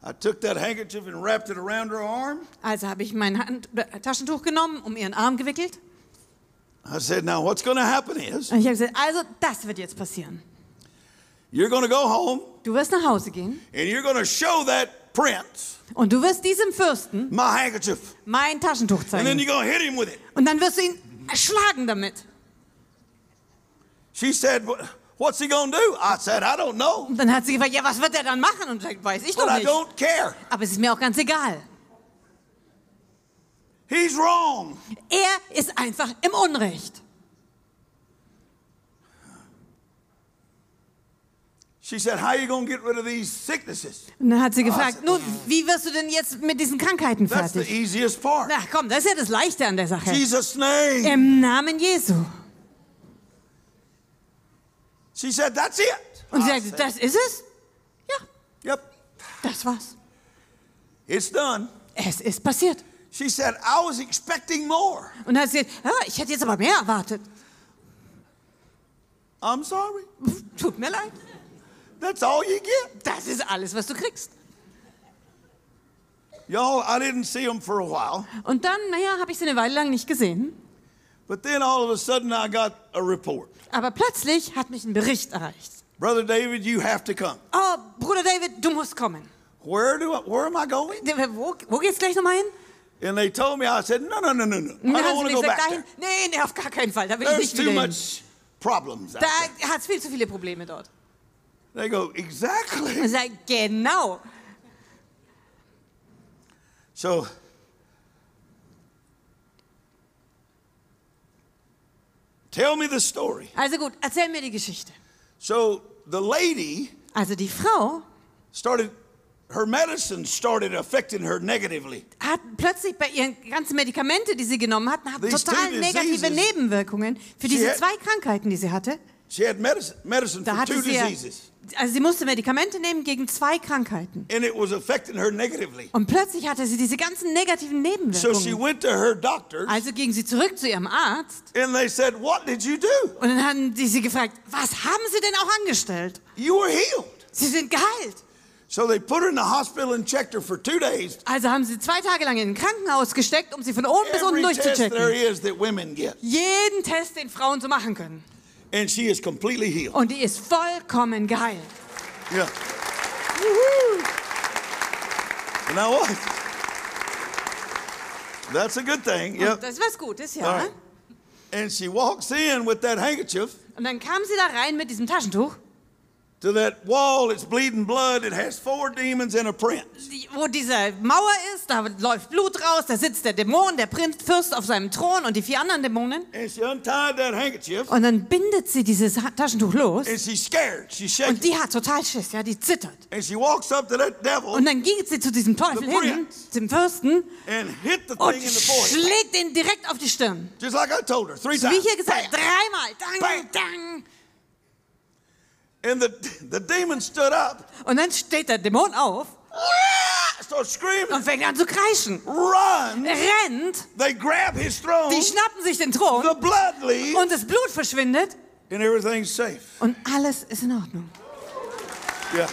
I took that handkerchief and wrapped it around her arm. also habe ich mein Hand äh, Taschentuch genommen, um ihren Arm gewickelt. I said, Now what's going to happen is Und ich habe gesagt, also das wird jetzt passieren. you're going to go home Du wirst nach Hause gehen and you're going to show that prince Und du wirst diesem Fürsten my handkerchief, mein Taschentuch and then zeigen. you're hit him with it. Und dann wirst du ihn erschlagen damit. She said, "What- What's he to do? I said, I don't know, Und dann hat sie gefragt, ja, was wird er dann machen? Und sagt, weiß ich but doch I nicht. don't care. Aber es ist mir auch ganz egal. He's wrong. Er ist einfach im Unrecht. She said, How you going to get rid of these sicknesses? Und dann hat sie gefragt, nun, wie wirst du denn jetzt mit diesen Krankheiten That's the fertig? easiest part. Na komm, das ist ja das Leichte an der Sache. Jesus' name. Im Namen Jesu. She said, That's it. Und sie I sagte, said, das ist es? Ja, Yep, das war's. it's done. Es ist passiert. She said, I was expecting more. Und dann hat sie gesagt, ja, ich hätte jetzt aber mehr erwartet. I'm sorry. Tut mir leid. That's all you get. Das ist alles, was du kriegst. Y'all, I didn't see him for a while, Und dann, naja, habe ich sie eine Weile lang nicht gesehen. but then all of a sudden I got a report. Aber plötzlich hat mich ein Bericht erreicht. Brother David, you have to come. Oh, Bruder David, du musst kommen. Where do I, where am I going? Wo, wo geht's gleich nochmal hin? And they told me, I said, no, no, no, no, no. I don't hat want to go back dahin. there. Nee, nee, auf gar keinen Fall. Da will ich There's nicht too wieder hin. much problems Da there. hat es viel zu viele Probleme dort. They go, Und exactly. ich sage, genau. So, tell me the story. Also gut, erzähl mir die Geschichte. So, the lady Also die Frau started, her medicine started affecting her negatively. hat plötzlich bei ihren ganzen Medikamente, die sie genommen hat, total negative diseases- Nebenwirkungen für diese had- zwei Krankheiten, die sie hatte. She had medicine, medicine Da for hatte two diseases, also sie musste Medikamente nehmen gegen zwei Krankheiten. and it was affecting her negatively. Und plötzlich hatte sie diese ganzen negativen So she Nebenwirkungen. went to her doctor, Also ging sie zurück zu ihrem Arzt and they said, What did you do? und dann haben die sie gefragt, was haben sie denn auch angestellt? You were healed. Sie sind geheilt. So they put her in the hospital and checked her for two days. Also haben sie zwei Tage lang in ein Krankenhaus gesteckt, um sie von oben bis unten Every test there durchzuchecken. is that women get. Jeden Test, den Frauen so machen können. And she is completely healed. Und die ist vollkommen geheilt. Yeah. And now what? That's a good thing. Und Yep. Das ist was Gutes, ja. right. And she walks in with that handkerchief Und dann kam sie da rein mit diesem Taschentuch, to that wall. It's bleeding blood. It has four demons and a prince. wo diese Mauer ist, da läuft Blut raus, da sitzt der Dämon, der Prinz, Fürst auf seinem Thron und die vier anderen Dämonen. And she untied that handkerchief. Und dann bindet sie dieses Taschentuch los And she's scared. She's und shaking. die hat total Schiss, ja, die zittert. And she walks up to that devil Und dann ging sie zu diesem Teufel The hin, zum Fürsten, and hit the und thing in the forehead. schlägt ihn direkt auf die Stirn. Just like I told her three times. wie hier gesagt, Bam. dreimal. Dang, Bam. dang. And the, the demon stood up, Und dann steht der Dämon auf und fängt an zu kreischen. run. Rennt, They grab his throne. die schnappen sich den Thron The blood leaves, und das Blut verschwindet and everything's safe. und alles ist in Ordnung. Yeah.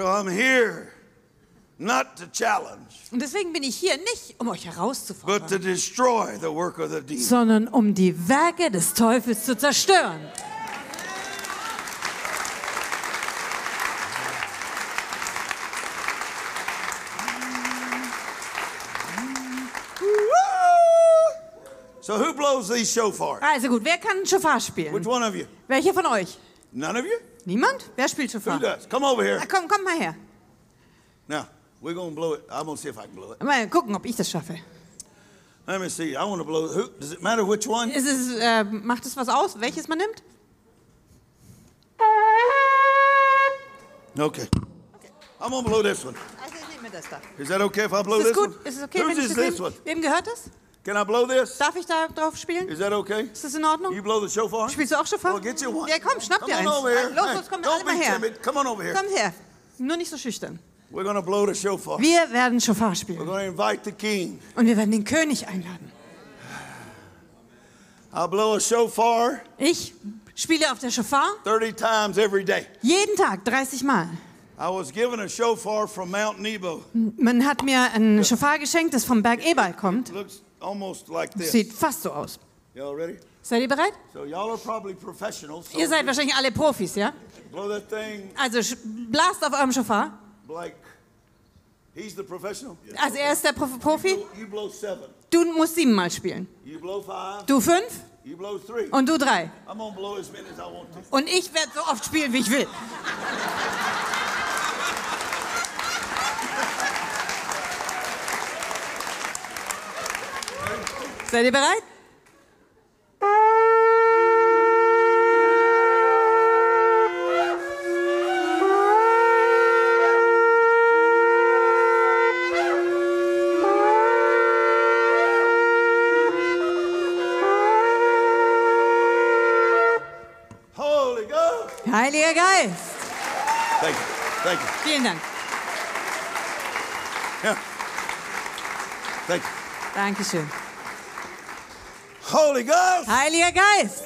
So I'm here not to challenge, Und deswegen bin ich hier nicht, um euch but to herauszufordern, destroy the work of the demon. sondern um die Werke des Teufels zu zerstören. So who blows these shofars? Also gut, wer kann Schofar Which spielen? one of you? Welcher von euch? None of you? Niemand? Wer spielt Who Schofar? does? Come over here. Ah, komm, komm mal her. Now, we're going to blow it. I'm going to see if I can blow it. Mal gucken, ob ich das schaffe. Let me see. I want to blow Who, does it matter which one? Ist es, äh, macht es was aus, welches man nimmt? Okay. I'm going to blow this one. Also ich nehme das da. Is that okay if I blow Ist es this gut? one? Ist es okay, Whose wenn ich is das this nehme? one? Wem gehört das? Can I blow this? Darf ich da drauf spielen? Is that okay? Ist das in Ordnung? You blow the shofar? Spielst du auch Schofar? Well, get you one. Ja, komm, schnapp Come dir on eins. over here. Los, Hey, los, komm, don't alle mal be her. timid. Come on over here. Komm her. Nur nicht so schüchtern. We're to blow the shofar. Wir werden Schofar We're spielen. going to invite the king. Und wir werden den König einladen. I'll blow a shofar Ich spiele auf der Schofar 30 times every day. jeden Tag, 30 Mal. I was given a shofar from Mount Nebo. Man hat mir ein Schofar geschenkt, das vom Berg Ebal kommt. Looks almost like this. Sieht fast so aus. Y'all ready? Seid ihr bereit? So y'all are probably professionals. So Ihr seid wahrscheinlich alle Profis, ja? blow that thing Also blast auf eurem Schofar. like he's the professional. Also er ist der Prof Profi. You blow seven. Du musst siebenmal spielen. You blow five. Du fünf You blow three. und du drei. I'm gonna blow as many as I want to. Und ich werde so oft spielen, wie ich will. Seid ihr bereit? Heiliger Geist. Thank you. Thank you. Vielen Dank. Yeah. Thank you. Dankeschön. Holy Ghost. Heiliger Geist.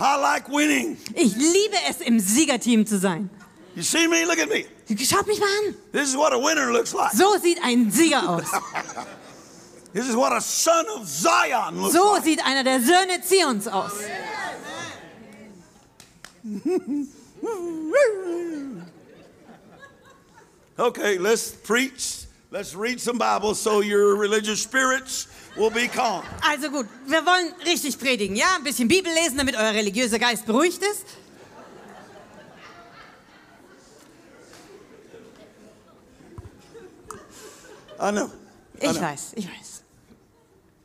I like winning. Ich liebe es, im Siegerteam zu sein. You see me? Look at me. Schaut mich mal an. This is what a winner looks like. So sieht ein Sieger aus. This is what a son of Zion looks So like. sieht einer der Söhne Zions aus. Okay, let's preach. Let's read some Bible so your religious spirits will be calm. Also gut, wir wollen richtig predigen, ja? Ein bisschen Bibel lesen, damit euer religiöser Geist beruhigt ist. I know. I Ich know. weiß, ich weiß.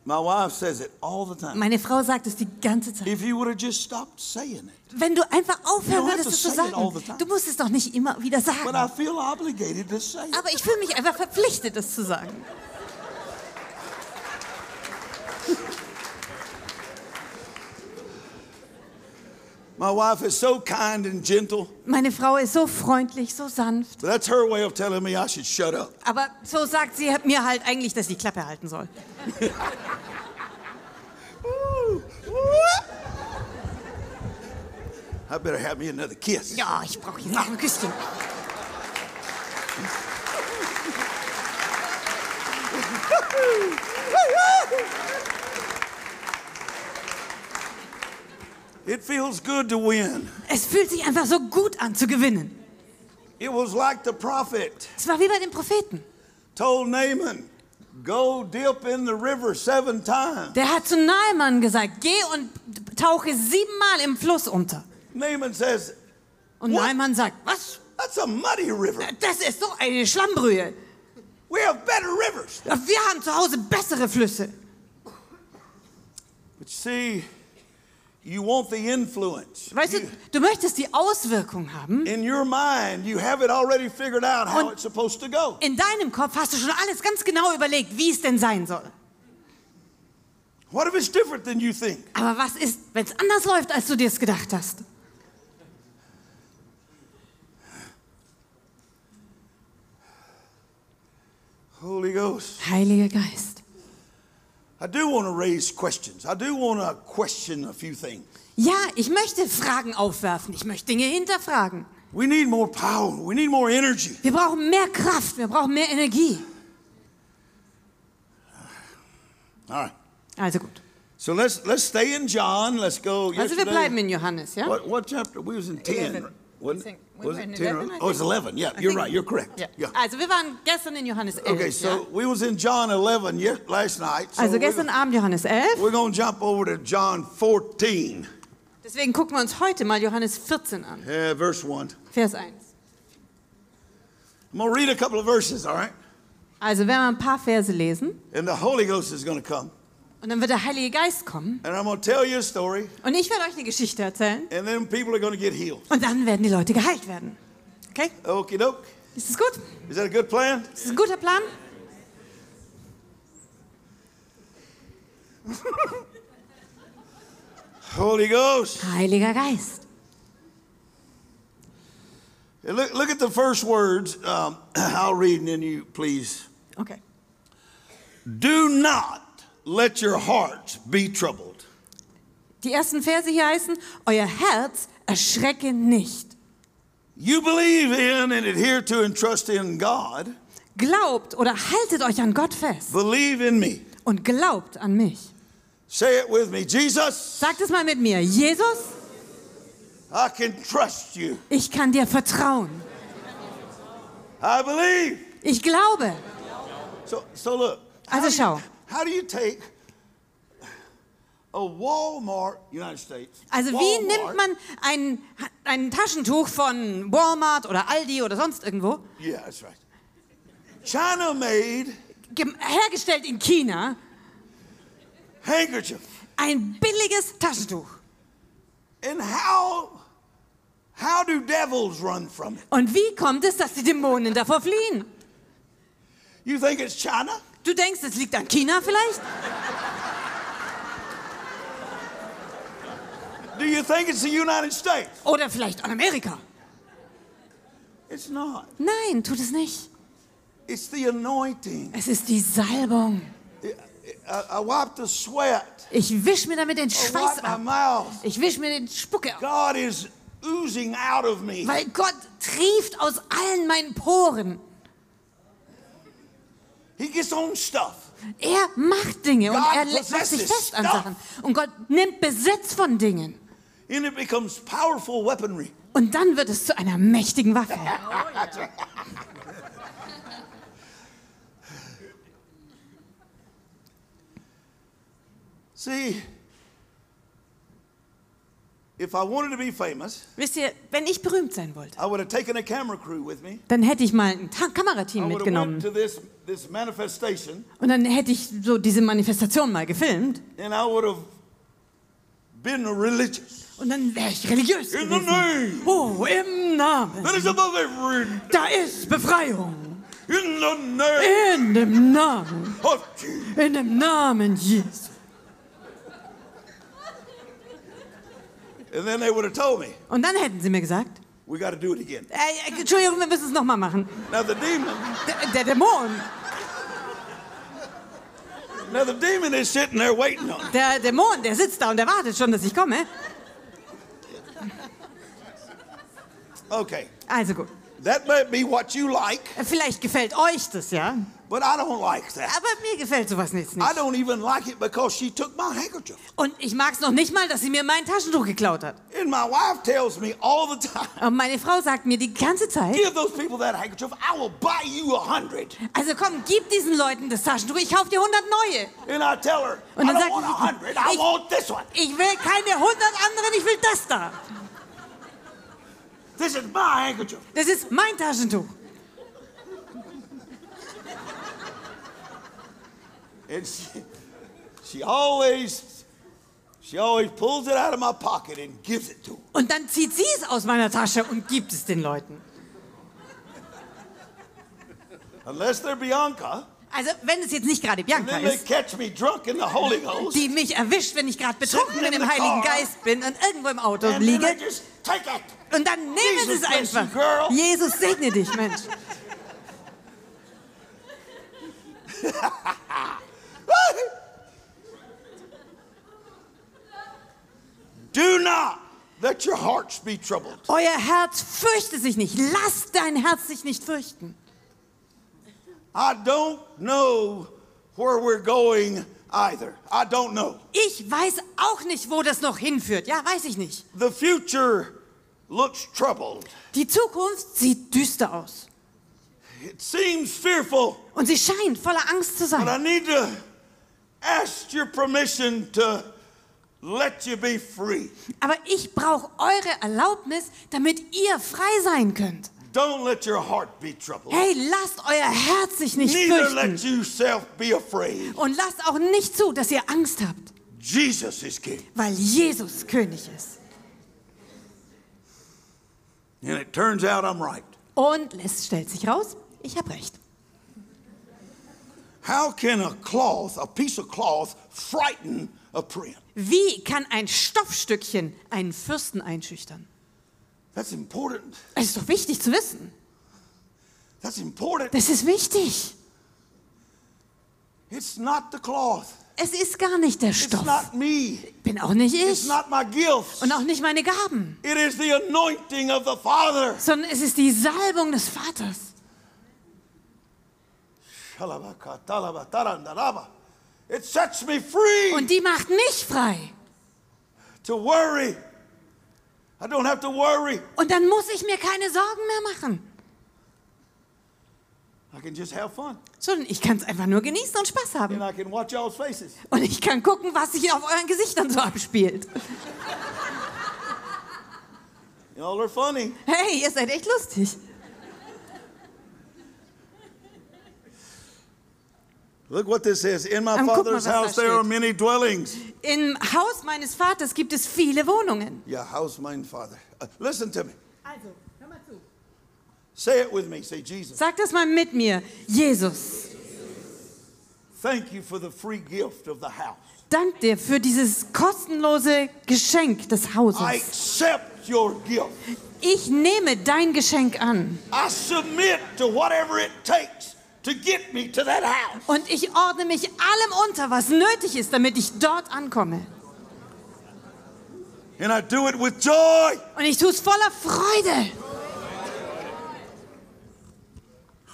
My wife says it all the time. Meine Frau sagt es die ganze Zeit. If you would have just stopped saying it. Wenn du einfach aufhören würdest, es zu sagen. Du musst es doch nicht immer wieder But I sagen. feel obligated to say it. Aber ich fühle mich einfach verpflichtet, es zu sagen. My wife is so kind and gentle. Meine Frau ist so freundlich, so sanft. But that's her way of telling me I should shut up. Aber so sagt sie mir halt eigentlich, dass ich die Klappe halten soll. I better have me another kiss. Ja, ich brauche jetzt noch ein Küsschen. It feels good to win. Es fühlt sich einfach so gut an zu gewinnen. It was like the prophet Es war wie bei den Propheten. told Naaman, go dip in the river seven times. Der hat zu Naaman gesagt, geh und tauche siebenmal im Fluss unter. Naaman says, Und What? Naaman sagt, was? that's a muddy river. Das ist so eine Schlammbrühe. We have better rivers. Wir haben zu Hause bessere Flüsse. But see, you want the influence. Weißt du, du möchtest die Auswirkung haben. in your mind, you have it already figured out how Und- it's supposed to go. In deinem Kopf hast du schon alles ganz genau überlegt, wie es denn sein soll. What if it's different than you think? Aber was ist, wenn es anders läuft, als du dir es gedacht hast? Holy Ghost. Heiliger Geist. I do want to raise questions. I do want to question a few things. Ja, ich möchte Fragen aufwerfen. Ich möchte Dinge hinterfragen. We need more power. We need more energy. Wir brauchen mehr Kraft. Wir brauchen mehr Energie. All right. Also gut. So let's let's stay in John. Let's go. Also yesterday. Wir bleiben in Johannes, ja? What, what chapter? We was in 10. 11. Think we was were it? 10 11, Oh, it's 11, yeah, I you're think- right, you're correct. Yeah. Also wir waren gestern in Johannes 11. Okay, so we was in John 11 last night. so? Also we're gestern gonna- Abend Johannes 11. We're going to jump over to John 14, Deswegen gucken wir uns heute mal Johannes 14 an. Yeah, verse 1. Vers 1. I'm going to read a couple of verses, all right? Also werden wir ein paar Verse lesen And the Holy Ghost is going to come. Und dann wird der Heilige Geist kommen And I'm tell you a story, und ich werde euch eine Geschichte erzählen and then people are get healed. und dann werden die Leute geheilt werden. Okay? Doke. Ist das gut? Is that a good plan? Ist das ein guter Plan? Holy Ghost. Heiliger Geist. Look, look at the first words. Um, I'll read and then you please. Okay. Do not let your hearts be troubled. Die ersten Verse hier heißen, euer Herz erschrecke nicht. You believe in and adhere to and trust in God. Glaubt oder haltet euch an Gott fest Believe in me. und glaubt an mich. Say it with me. Jesus, Sagt es mal mit mir. Jesus, I can trust you. ich kann dir vertrauen. I believe. Ich glaube. So, so look. Also schau. How do you take a Walmart, United States? Also wie Walmart, nimmt man ein, ein Taschentuch von Walmart oder Aldi oder sonst irgendwo, Yeah, that's right. China made hergestellt in China, handkerchief. ein billiges Taschentuch. And how how do devils run from it? Und wie kommt es, dass die Dämonen davor fliehen? You think it's China? Du denkst, es liegt an China vielleicht? Do you think it's the United States? Oder vielleicht an Amerika? It's not. Nein, tut es nicht. It's the anointing. Es ist die Salbung. I, wipe the sweat. Ich wisch mir damit den I Schweiß ab. mouth. Ich wisch mir den Spucke ab. God is oozing out of me. Weil Gott trieft aus allen meinen Poren. He gets on stuff. Er macht Dinge und God er legt- macht sich fest an. Sachen. Und Gott nimmt Besitz von Dingen. And it becomes powerful weaponry. Und dann wird es zu einer mächtigen Waffe. See, if I wanted to be famous, Wisst ihr, wenn ich berühmt sein wollte, I would have taken a camera crew with me. dann hätte ich mal ein Ta I Kamerateam would have mitgenommen. to this, this manifestation Und dann hätte ich so diese Manifestation mal gefilmt. and I would have been religious. Und dann wäre ich religiös In the gewesen. name Oh, im Namen. that is above every Da ist Befreiung. in the name In dem Namen. of Jesus. In dem Namen Jesu. And then they would have told me, Und dann hätten sie mir gesagt, we got to do it again. äh, Entschuldigung, wir müssen es nochmal machen. Now the demon, Der, der Dämon, now the demon is sitting there waiting on der Dämon, der sitzt da und der wartet schon, dass ich komme. Okay, Also gut. that might be what you like, Vielleicht gefällt euch das, ja? But I don't like that. Aber mir gefällt sowas nicht. I don't even like it because she took my handkerchief. Und ich mag es noch nicht mal, dass sie mir mein Taschentuch geklaut hat. And my wife tells me all the time, Und meine Frau sagt mir die ganze Zeit, give those people that handkerchief, I will buy you a hundred. also komm, gib diesen Leuten das Taschentuch, ich kauf dir 100 neue. And I tell her, Und dann don't sagt want a sie, hundred, I ich- want this one. Ich will keine 100 anderen, ich will das da. This is my handkerchief. Das ist mein Taschentuch. And she, she always, she always pulls it out of my pocket and gives it to them. Und dann zieht sie es aus meiner Tasche und gibt es den Leuten. Unless they're Bianca, Also, wenn es jetzt nicht gerade Bianca ist, Ghost. die mich erwischt, wenn ich gerade betrunken im the Heiligen. Geist bin und irgendwo im Auto And then they liege. just take it. Und dann nehmen sie es you, einfach. girl. Jesus segne dich, Mensch. Do not let your hearts be troubled. Euer Herz fürchte sich nicht. Lasst dein Herz sich nicht fürchten. I don't know where we're going either. I don't know. Ich weiß auch nicht, wo das noch hinführt. Ja, weiß ich nicht. The future looks troubled. Die Zukunft sieht düster aus. It seems fearful, Und sie scheint voller Angst zu but I sein. need to ask your permission to let you be free. Aber ich brauche eure Erlaubnis, damit ihr frei sein könnt. Don't let your heart be troubled. Hey, lasst euer Herz sich nicht Neither let fürchten. yourself be afraid. Und lasst auch nicht zu, dass ihr Angst habt, Jesus is king. weil Jesus König ist. And it turns out I'm right. Und es stellt sich raus, ich habe recht. How can a cloth, a piece of cloth, frighten a prince? Wie kann ein Stoffstückchen einen Fürsten einschüchtern? That's important. Es ist doch wichtig zu wissen. That's important. Das ist wichtig. It's not the cloth. Es ist gar nicht der It's Stoff. not me. Bin auch nicht It's ich. not my gifts. Und auch nicht meine Gaben. It is the anointing of the Father. Sondern es ist die Salbung des Vaters. It sets me free Und die macht mich frei. to worry. I don't have to worry. Und dann muss ich mir keine Sorgen mehr machen. I can just have fun. Sondern ich kann es einfach nur genießen und Spaß haben. And I can watch y'all's faces. Und ich kann gucken, was sich auf euren Gesichtern so abspielt. Y'all are funny. Hey, ihr seid echt lustig. Look what this says. In my Ähm, mal, father's da house there are many dwellings. Im Haus meines Vaters gibt es viele Wohnungen. Yeah, house mine father. Uh, listen to me. Also, hör mal zu. Say it with me. Say Jesus. Sag das mal mit mir. Jesus, Thank you for the free gift of the house. dank dir für dieses kostenlose Geschenk des I Hauses. accept your gift. Ich nehme dein Geschenk an I submit to whatever it takes und ich ordne mich allem unter, was nötig ist, damit ich dort ankomme. And I do it with joy. Und ich tue es voller Freude.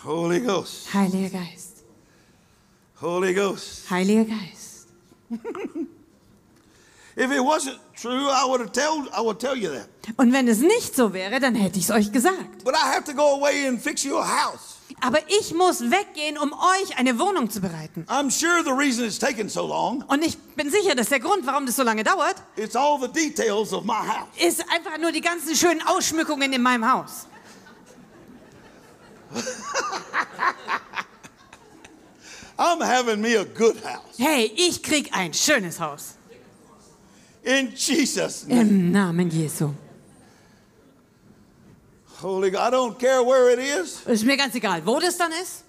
Holy Ghost. Heiliger Geist, Holy Ghost. Heiliger Geist. If it wasn't true, I would have tell I would tell you that. Und wenn es nicht so wäre, dann hätte ich es euch gesagt. But I have to go away and fix you a house. Aber ich muss weggehen, um euch eine Wohnung zu bereiten. I'm sure the reason it's taken so long Und ich bin sicher, dass der Grund, warum das so lange dauert, it's all the details of my house. ist einfach nur die ganzen schönen Ausschmückungen in meinem Haus. I'm having me a good house. Hey, ich krieg ein schönes Haus. In Jesus' name. Im Namen Jesu. Holy God, I don't care where it is. Ist mir ganz egal, wo das dann ist.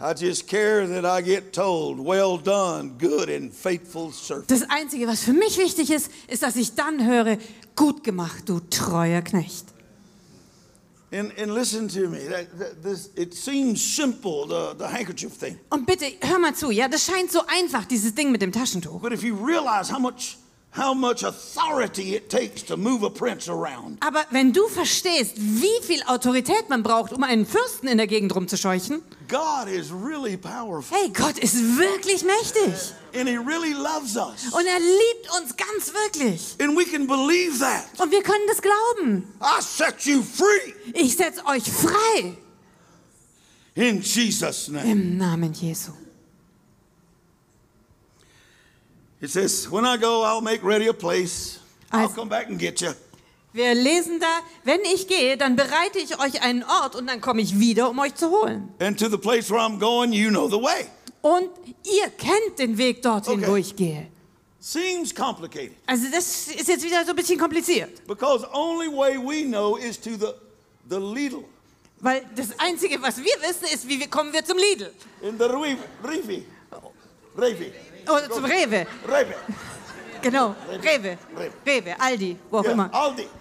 I just care that I get told, well done, good and faithful servant. Das Einzige, was für mich wichtig ist, ist, dass ich dann höre, gut gemacht, du treuer Knecht. And, and listen to me. That, that, this, it seems simple, the, the handkerchief thing. Und bitte, hör mal zu, ja, das scheint so einfach, dieses Ding mit dem Taschentuch. But if you realize how much, how much authority it takes to move a prince around, Aber wenn du verstehst, wie viel Autorität man braucht, um einen Fürsten in der Gegend rumzuscheuchen, God is really powerful. hey, Gott ist wirklich mächtig. And He really loves us. Und er liebt uns ganz wirklich. And we can believe that. Und wir können das glauben. I set you free Ich setze euch frei in Jesus' name. im Namen Jesu. It says, When I go, I'll make ready a place. I'll Also- come back and get you. Wir lesen da, wenn ich gehe, dann bereite ich euch einen Ort und dann komme ich wieder, um euch zu holen. And to the place where I'm going, you know the way. Und ihr kennt den Weg dorthin, Okay. wo ich gehe. Seems complicated Also das ist jetzt wieder so ein bisschen kompliziert. because only way we know is to the, the Lidl Weil das Einzige, was wir wissen, ist, wie wir kommen wir zum Lidl. in the Rivi. Rivi. Rivi. Oder zum Rewe. Rivi. Genau, Rewe. Rewe. Rewe, Aldi, wo auch Yeah, immer. Aldi.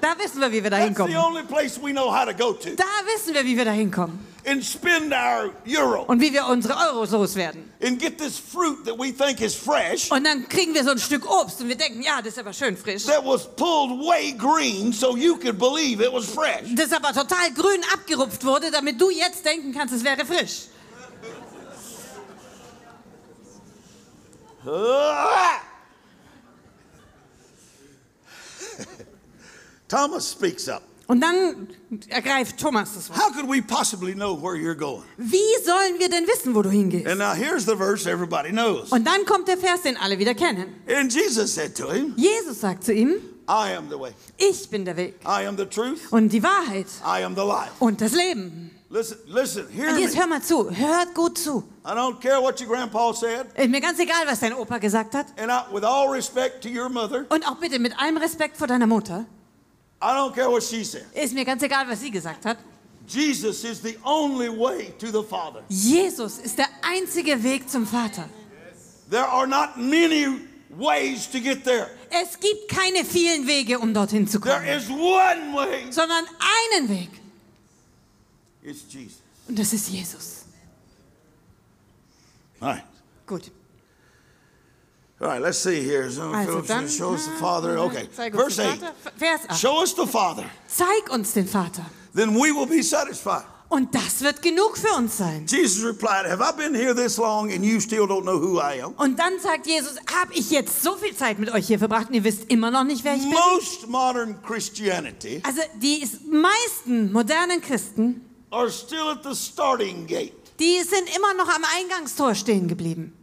Da wissen wir, wie wir da hinkommen. Da wissen wir, wie wir da hinkommen. and spend our euro Und wie wir unsere Euros loswerden. and get this fruit that we think is fresh Und dann kriegen wir so ein Stück Obst und wir denken, ja, das ist aber schön frisch. that was pulled way green so you could believe it was fresh. Das aber total grün abgerupft wurde, damit du jetzt denken kannst, es wäre frisch. Thomas speaks up. Und dann ergreift Thomas das Wort. How could we possibly know where you're going? Wie sollen wir denn wissen, wo du hingehst? And now here's the verse everybody knows. Und dann kommt der Vers, den alle wieder kennen. And Jesus said to him, Jesus sagt zu ihm, I am the way, ich bin der Weg I am the truth, und die Wahrheit I am the life. und das Leben. Listen, listen, hear Und jetzt hör mal zu, hört gut zu. I don't care what your grandpa said, Ist mir ganz egal, was dein Opa gesagt hat. and I, with all respect to your mother, Und auch bitte mit allem Respekt vor deiner Mutter. I don't care what she said. Ist mir ganz egal, was sie gesagt hat. Jesus is the only way to the Father. Jesus ist der einzige Weg zum Vater. There are not many ways to get there. Es gibt keine vielen Wege, um dorthin zu There kommen, is one way. sondern einen Weg. It's Jesus. Und das ist Jesus. All right. Gut. All right, let's see here. So Also dann, show us the Father. Okay. Verse den 8. Vater. Vers 8. Show us the Father. Zeig uns den Vater. Then we will be satisfied. Und das wird genug für uns sein. Jesus replied, Have I been here this long and you still don't know who I am? Und dann sagt Jesus, habe ich jetzt so viel Zeit mit euch hier verbracht und ihr wisst immer noch nicht, wer ich bin? Most modern Christianity Also die meisten modernen Christen, are still at the starting gate. die sind immer noch am Eingangstor stehen geblieben.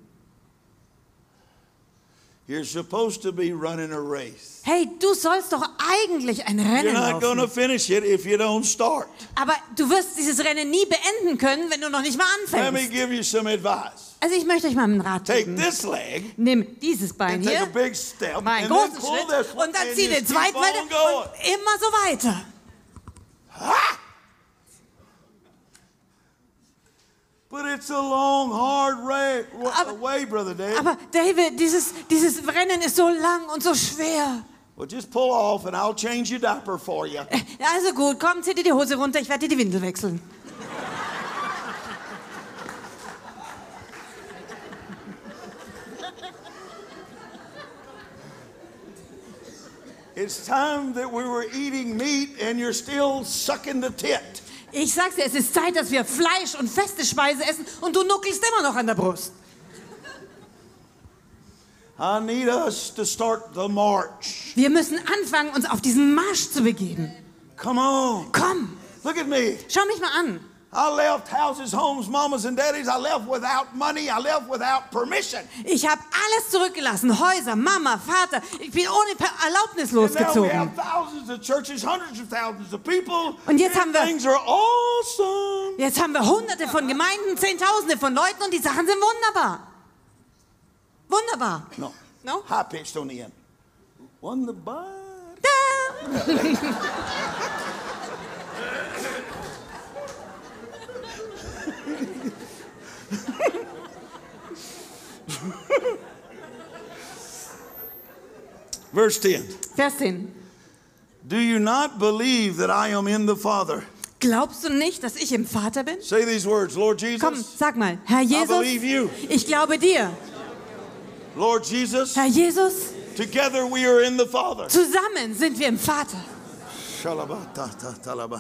You're supposed to be running a race. Hey, du sollst doch eigentlich ein You're Rennen not going to laufen. finish it if you don't start. Aber du wirst dieses Rennen nie beenden können, wenn du noch nicht mal Let me anfängst. give you some advice. Also ich möchte euch mal einen Rat Take geben. this leg Nimm dieses Bein and take a hier, big step mal einen and then großen pull Schritt und dann and zieh den zweiten weiter und immer so weiter. Ha! But it's a long, hard way, Aber- way, Brother Dave. Aber David, dieses, dieses Rennen ist so lang und so schwer. Well, just pull off and I'll change your diaper for you. Äh, also gut, komm, zieh dir die Hose runter, ich werde dir die Windel wechseln. It's time that we were eating meat and you're still sucking the tit. Ich sag's dir, es ist Zeit, dass wir Fleisch und feste Speise essen und du nuckelst immer noch an der Brust. I need us to start the march. Wir müssen anfangen, uns auf diesen Marsch zu begeben. Come on. Komm, Look at me. schau mich mal an. I left houses, homes, mamas, and daddies. I left without money. I left without permission. Ich habe alles zurückgelassen. Häuser, Mama, Vater. Ich bin ohne Per- Erlaubnis And now we have thousands of churches, hundreds of thousands of people. Und jetzt haben and wir- things are awesome. Jetzt haben wir hunderte von Gemeinden, zehntausende von Leuten und die Sachen sind wunderbar. Wunderbar. No. No? High pitched on the end. Bible. Da. Verse 10. Vers 10. Do you not believe that I am in the Father? Glaubst du nicht, dass ich im Vater bin? Say these words, Lord Jesus. Komm, sag mal, Herr Jesus, believe you. ich glaube dir. Lord Jesus, Herr Jesus, together we are in the Father. zusammen sind wir im Vater. Shalaba, ta, ta, talaba. What I've been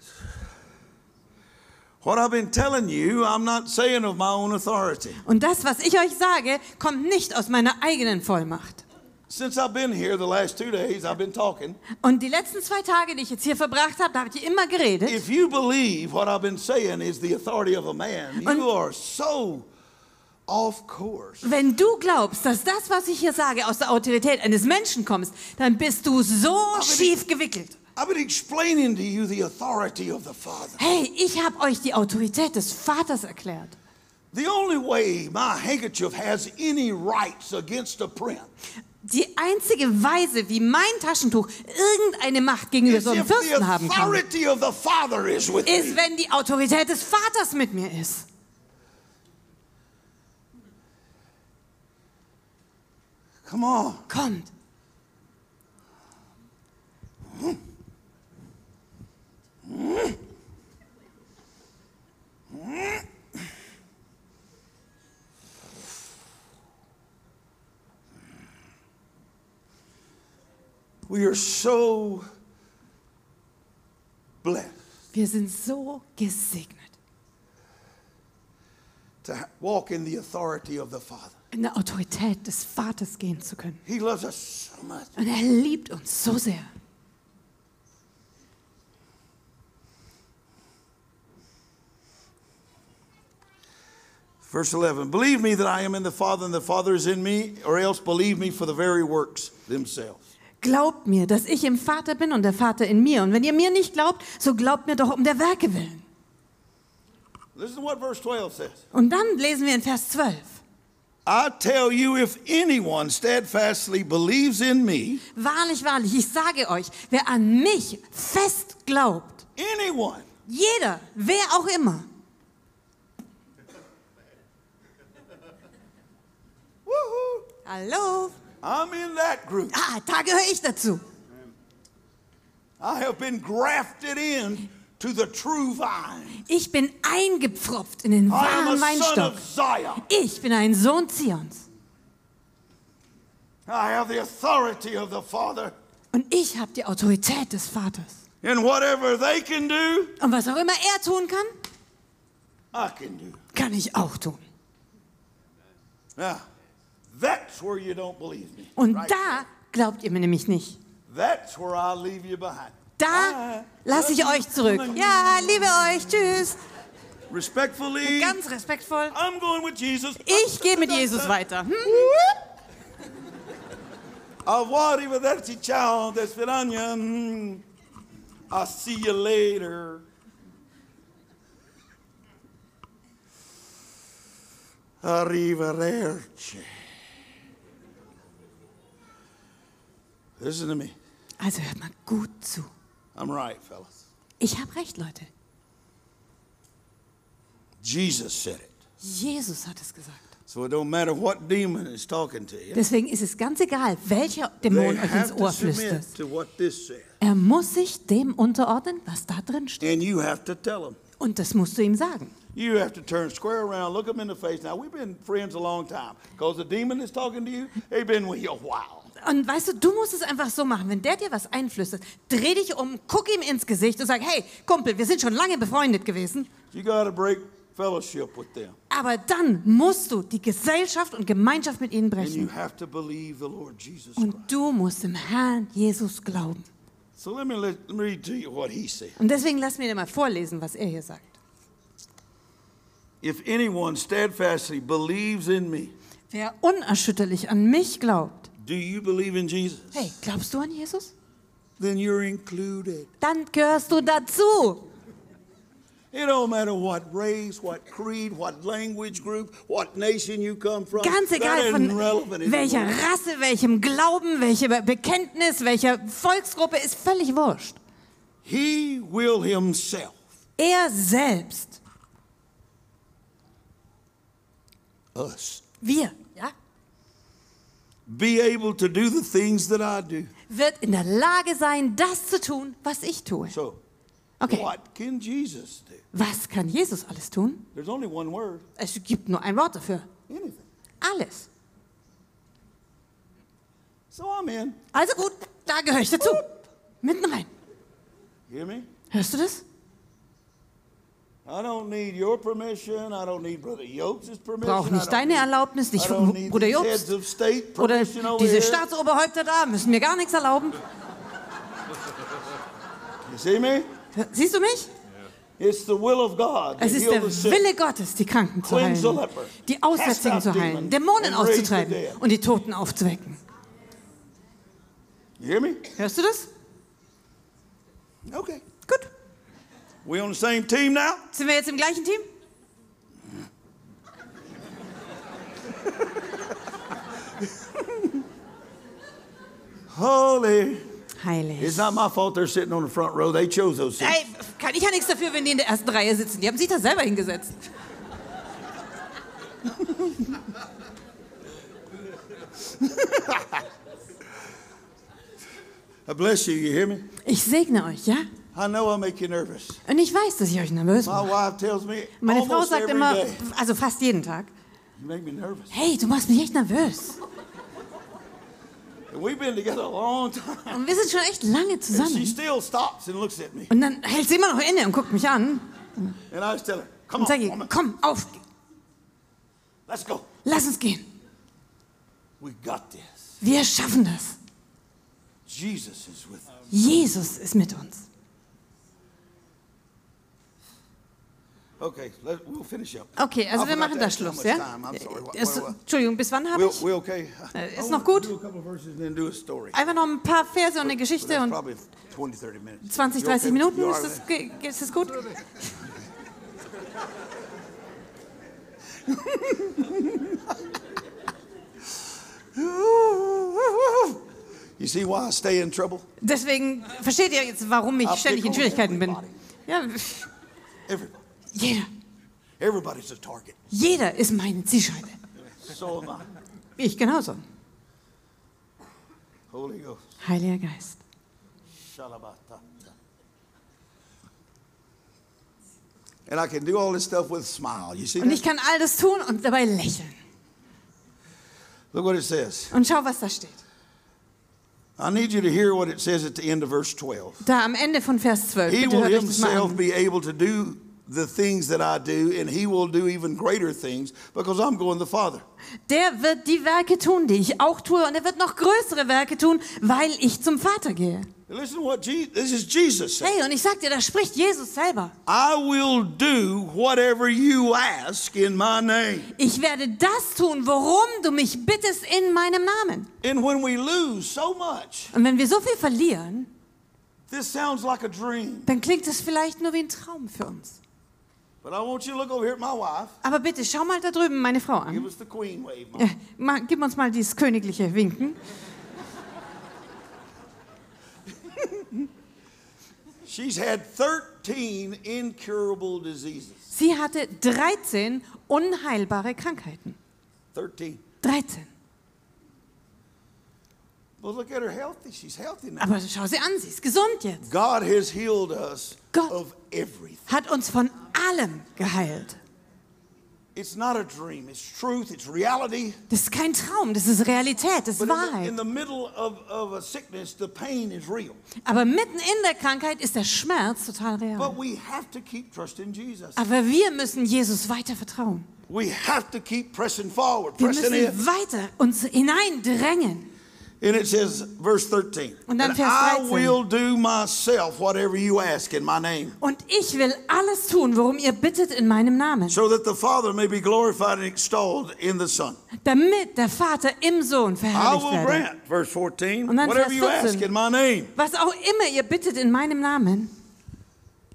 telling you, I'm not saying of my own authority. Und das, was ich euch sage, kommt nicht aus meiner eigenen Vollmacht. Since I've been here the last two days, I've been talking. Und die letzten zwei Tage, die ich jetzt hier verbracht habe, da habe ich immer geredet. If you believe what I've been saying is the authority of a man, you are so off course. Wenn du glaubst, dass das, was ich hier sage, aus der Autorität eines Menschen kommt, dann bist du so schief gewickelt. I've been explaining to you the authority of the Father. Hey, ich habe euch die Autorität des Vaters erklärt. The only way my handkerchief has any rights against a prince Die einzige Weise, wie mein Taschentuch irgendeine Macht gegenüber so einem Fürsten haben kann, authority of the Father is with ist, me. wenn die Autorität des Vaters mit mir ist. Come on. Kommt. Hmm. We are so blessed Wir sind so gesegnet, to walk in the authority of the Father. in der Autorität des Vaters gehen zu können. He loves us so much. Und er liebt uns so sehr. Verse 11 Believe me that I am in the Father and the Father is in me, or else believe me for the very works themselves. Glaubt mir, dass ich im Vater bin und der Vater in mir. Und wenn ihr mir nicht glaubt, so glaubt mir doch um der Werke willen. Listen to what verse 12 says. Und dann lesen wir in Vers 12. I tell you, if anyone steadfastly believes in me, Wahrlich, wahrlich, ich sage euch, wer an mich fest glaubt, anyone, jeder, wer auch immer, Hallo. I'm in that group. Ah, da gehöre ich dazu. I have been grafted in to the true vine. Ich bin eingepfropft in den wahren Weinstock. Ich bin ein Sohn Zions. I have the authority of the Father. Und ich habe die Autorität des Vaters. And whatever they can do, Und was auch immer er tun kann, I can do. kann ich auch tun. Now, that's where you don't believe me. Und Right da glaubt ihr mir nämlich nicht. That's where I'll leave you behind. Da lasse ich euch zurück. Ja, liebe euch. Tschüss. Respectfully, Ganz respektvoll. I'm going with Jesus. Ich gehe mit Jesus weiter. Hm? Vederci ciao, desperania. Mm. I'll see you later. Arrivederci. Listen to me. Also hört mal gut zu. I'm right, fellas. Ich habe recht, Leute. Jesus said it. Jesus hat es gesagt. So it don't matter what demon is talking to you. Deswegen ist es ganz egal, welcher Dämon euch ins Ohr flüstert. Er muss sich dem unterordnen, was da drin steht. And you have to tell them. Und das musst du ihm sagen. You have to turn square around, look them in the face. Now, we've been friends a long time. Because the demon is talking to you, they've been with you a while. Und weißt du, du musst es einfach so machen. Wenn der dir was einflüstert, dreh dich um, guck ihm ins Gesicht und sag, hey, Kumpel, wir sind schon lange befreundet gewesen. You got to break fellowship with them. Aber dann musst du die Gesellschaft und Gemeinschaft mit ihnen And you brechen. have to believe the Lord Jesus Und du musst dem Herrn Jesus glauben. So let me let, let me read to you what he said. Und deswegen lass mir dir mal vorlesen, was er hier sagt. If anyone steadfastly believes in me, Wer unerschütterlich an mich glaubt, do you believe in Jesus? hey, glaubst du an Jesus? Then you're included. Dann gehörst du dazu. It don't matter what race, what creed, what language group, what nation you come from. Ganz egal von welcher. Rasse, welchem Glauben, welchem Bekenntnis, welcher Volksgruppe, ist völlig wurscht. He will himself Er selbst, us wir, be able to do the things that I do. wird in der Lage sein, das zu tun, was ich tue. So, Okay, what can Jesus do? was kann Jesus alles tun? There's only one word Es gibt nur ein Wort dafür. anything. Alles. So I'm in. Also gut, da gehöre ich dazu. Mitten rein. Hear me? Hörst du das? I don't need your permission. I don't need Brother Yokes' permission. Brauche I nicht don't deine need- Erlaubnis, nicht Bruder Jobst oder diese. Staatsoberhäupter da, müssen mir gar nichts erlauben. You see me? Siehst du mich? It's the will of God to Es ist der. Wille Gottes, die Kranken zu Cleanse the heilen, die Aussätzigen zu heilen, Dämonen auszutreiben und die Toten aufzuwecken. Hörst du das? Okay. We on the same team now? Sind wir jetzt im gleichen Team? Holy. Heilig. It's not my fault they're sitting on the front row. They chose those seats. Ey, kann ich ja nichts dafür, wenn die in der ersten Reihe sitzen. Die haben sich da selber hingesetzt. I bless you. You hear me? Ich segne euch, ja? I know I make you nervous. Und ich weiß, dass ich euch nervös mache. Meine Frau sagt immer, day, also fast jeden Tag, you make me nervous. hey, du machst mich echt nervös. And we've been together a long time. Und wir sind schon echt lange zusammen. still stops and looks at me. Und dann hält sie immer noch inne und guckt mich an And I just tell her, come und sage, woman, komm, auf, let's go. lass uns gehen. We got this. Wir schaffen das. Jesus ist mit uns. Okay, let, we'll finish up. Okay, also wir machen da Schluss, ja? Es, Entschuldigung, bis wann habe ich? we okay? Äh, ist noch gut? Do a couple of verses and then do a story. Einfach noch ein paar Verse und eine Geschichte und probably 20, 30 minutes. 20, You 30 okay? Minuten. You Ist das, ist das gut? You see why I stay in trouble? Deswegen versteht ihr jetzt, warum ich ständig in Schwierigkeiten bin. Ja, Everybody. Jeder. Everybody's a target. Jeder ist meine Zielscheibe. So am I. Ich genauso. Holy Ghost. Heiliger Geist. Shalabata. And I can do all this stuff with a smile. You see Und ich kann all das tun und dabei lächeln. Look what it says. Und schau, was da steht. I need you to hear what it says at the end of verse 12. Da am Ende von Vers 12. He will himself be able to do the things that I do, and he will do even greater things because I'm going to the Father. Der wird die Werke tun, die ich auch tue. Und er wird noch größere Werke tun, weil ich zum Vater gehe. Listen what Je- this is Jesus. Hey, und ich sag dir, da spricht Jesus selber. I will do whatever you ask in my name. Ich werde das tun, worum du mich bittest in meinem Namen. And when we lose so much, Und wenn wir so viel verlieren, this sounds like a dream. dann klingt es vielleicht nur wie ein Traum für uns. Aber bitte, schau mal da drüben meine Frau Give an. us the queen wave. Mom. Äh, gib uns mal dieses königliche Winken. She's had 13 incurable diseases. Sie hatte 13 unheilbare Krankheiten. 13. 13. Well, look at her healthy. She's healthy now. Aber schau sie an, sie ist gesund jetzt. God has healed us Gott. of everything. Hat uns von allem geheilt. It's not a dream. It's truth. It's reality. Das ist kein Traum, das ist Realität, das ist But in the, Wahrheit. in the middle of, of a sickness, the pain is real. Aber mitten in der Krankheit ist der Schmerz total real. But we have to keep trusting Jesus. Aber wir müssen Jesus weiter vertrauen. We have to keep pressing forward, Wir pressing müssen in. weiter uns hineindrängen. And it says, verse 13, Und dann "And Vers I will do myself whatever you ask in my name, Und ich will alles tun, worum ihr bittet in meinem Namen, so that the Father may be glorified and extolled in the Son. damit der Vater im Sohn verherrlicht I will werde. grant, verse 14, Und dann whatever Vers you ask in my name. Was auch immer ihr bittet in meinem Namen.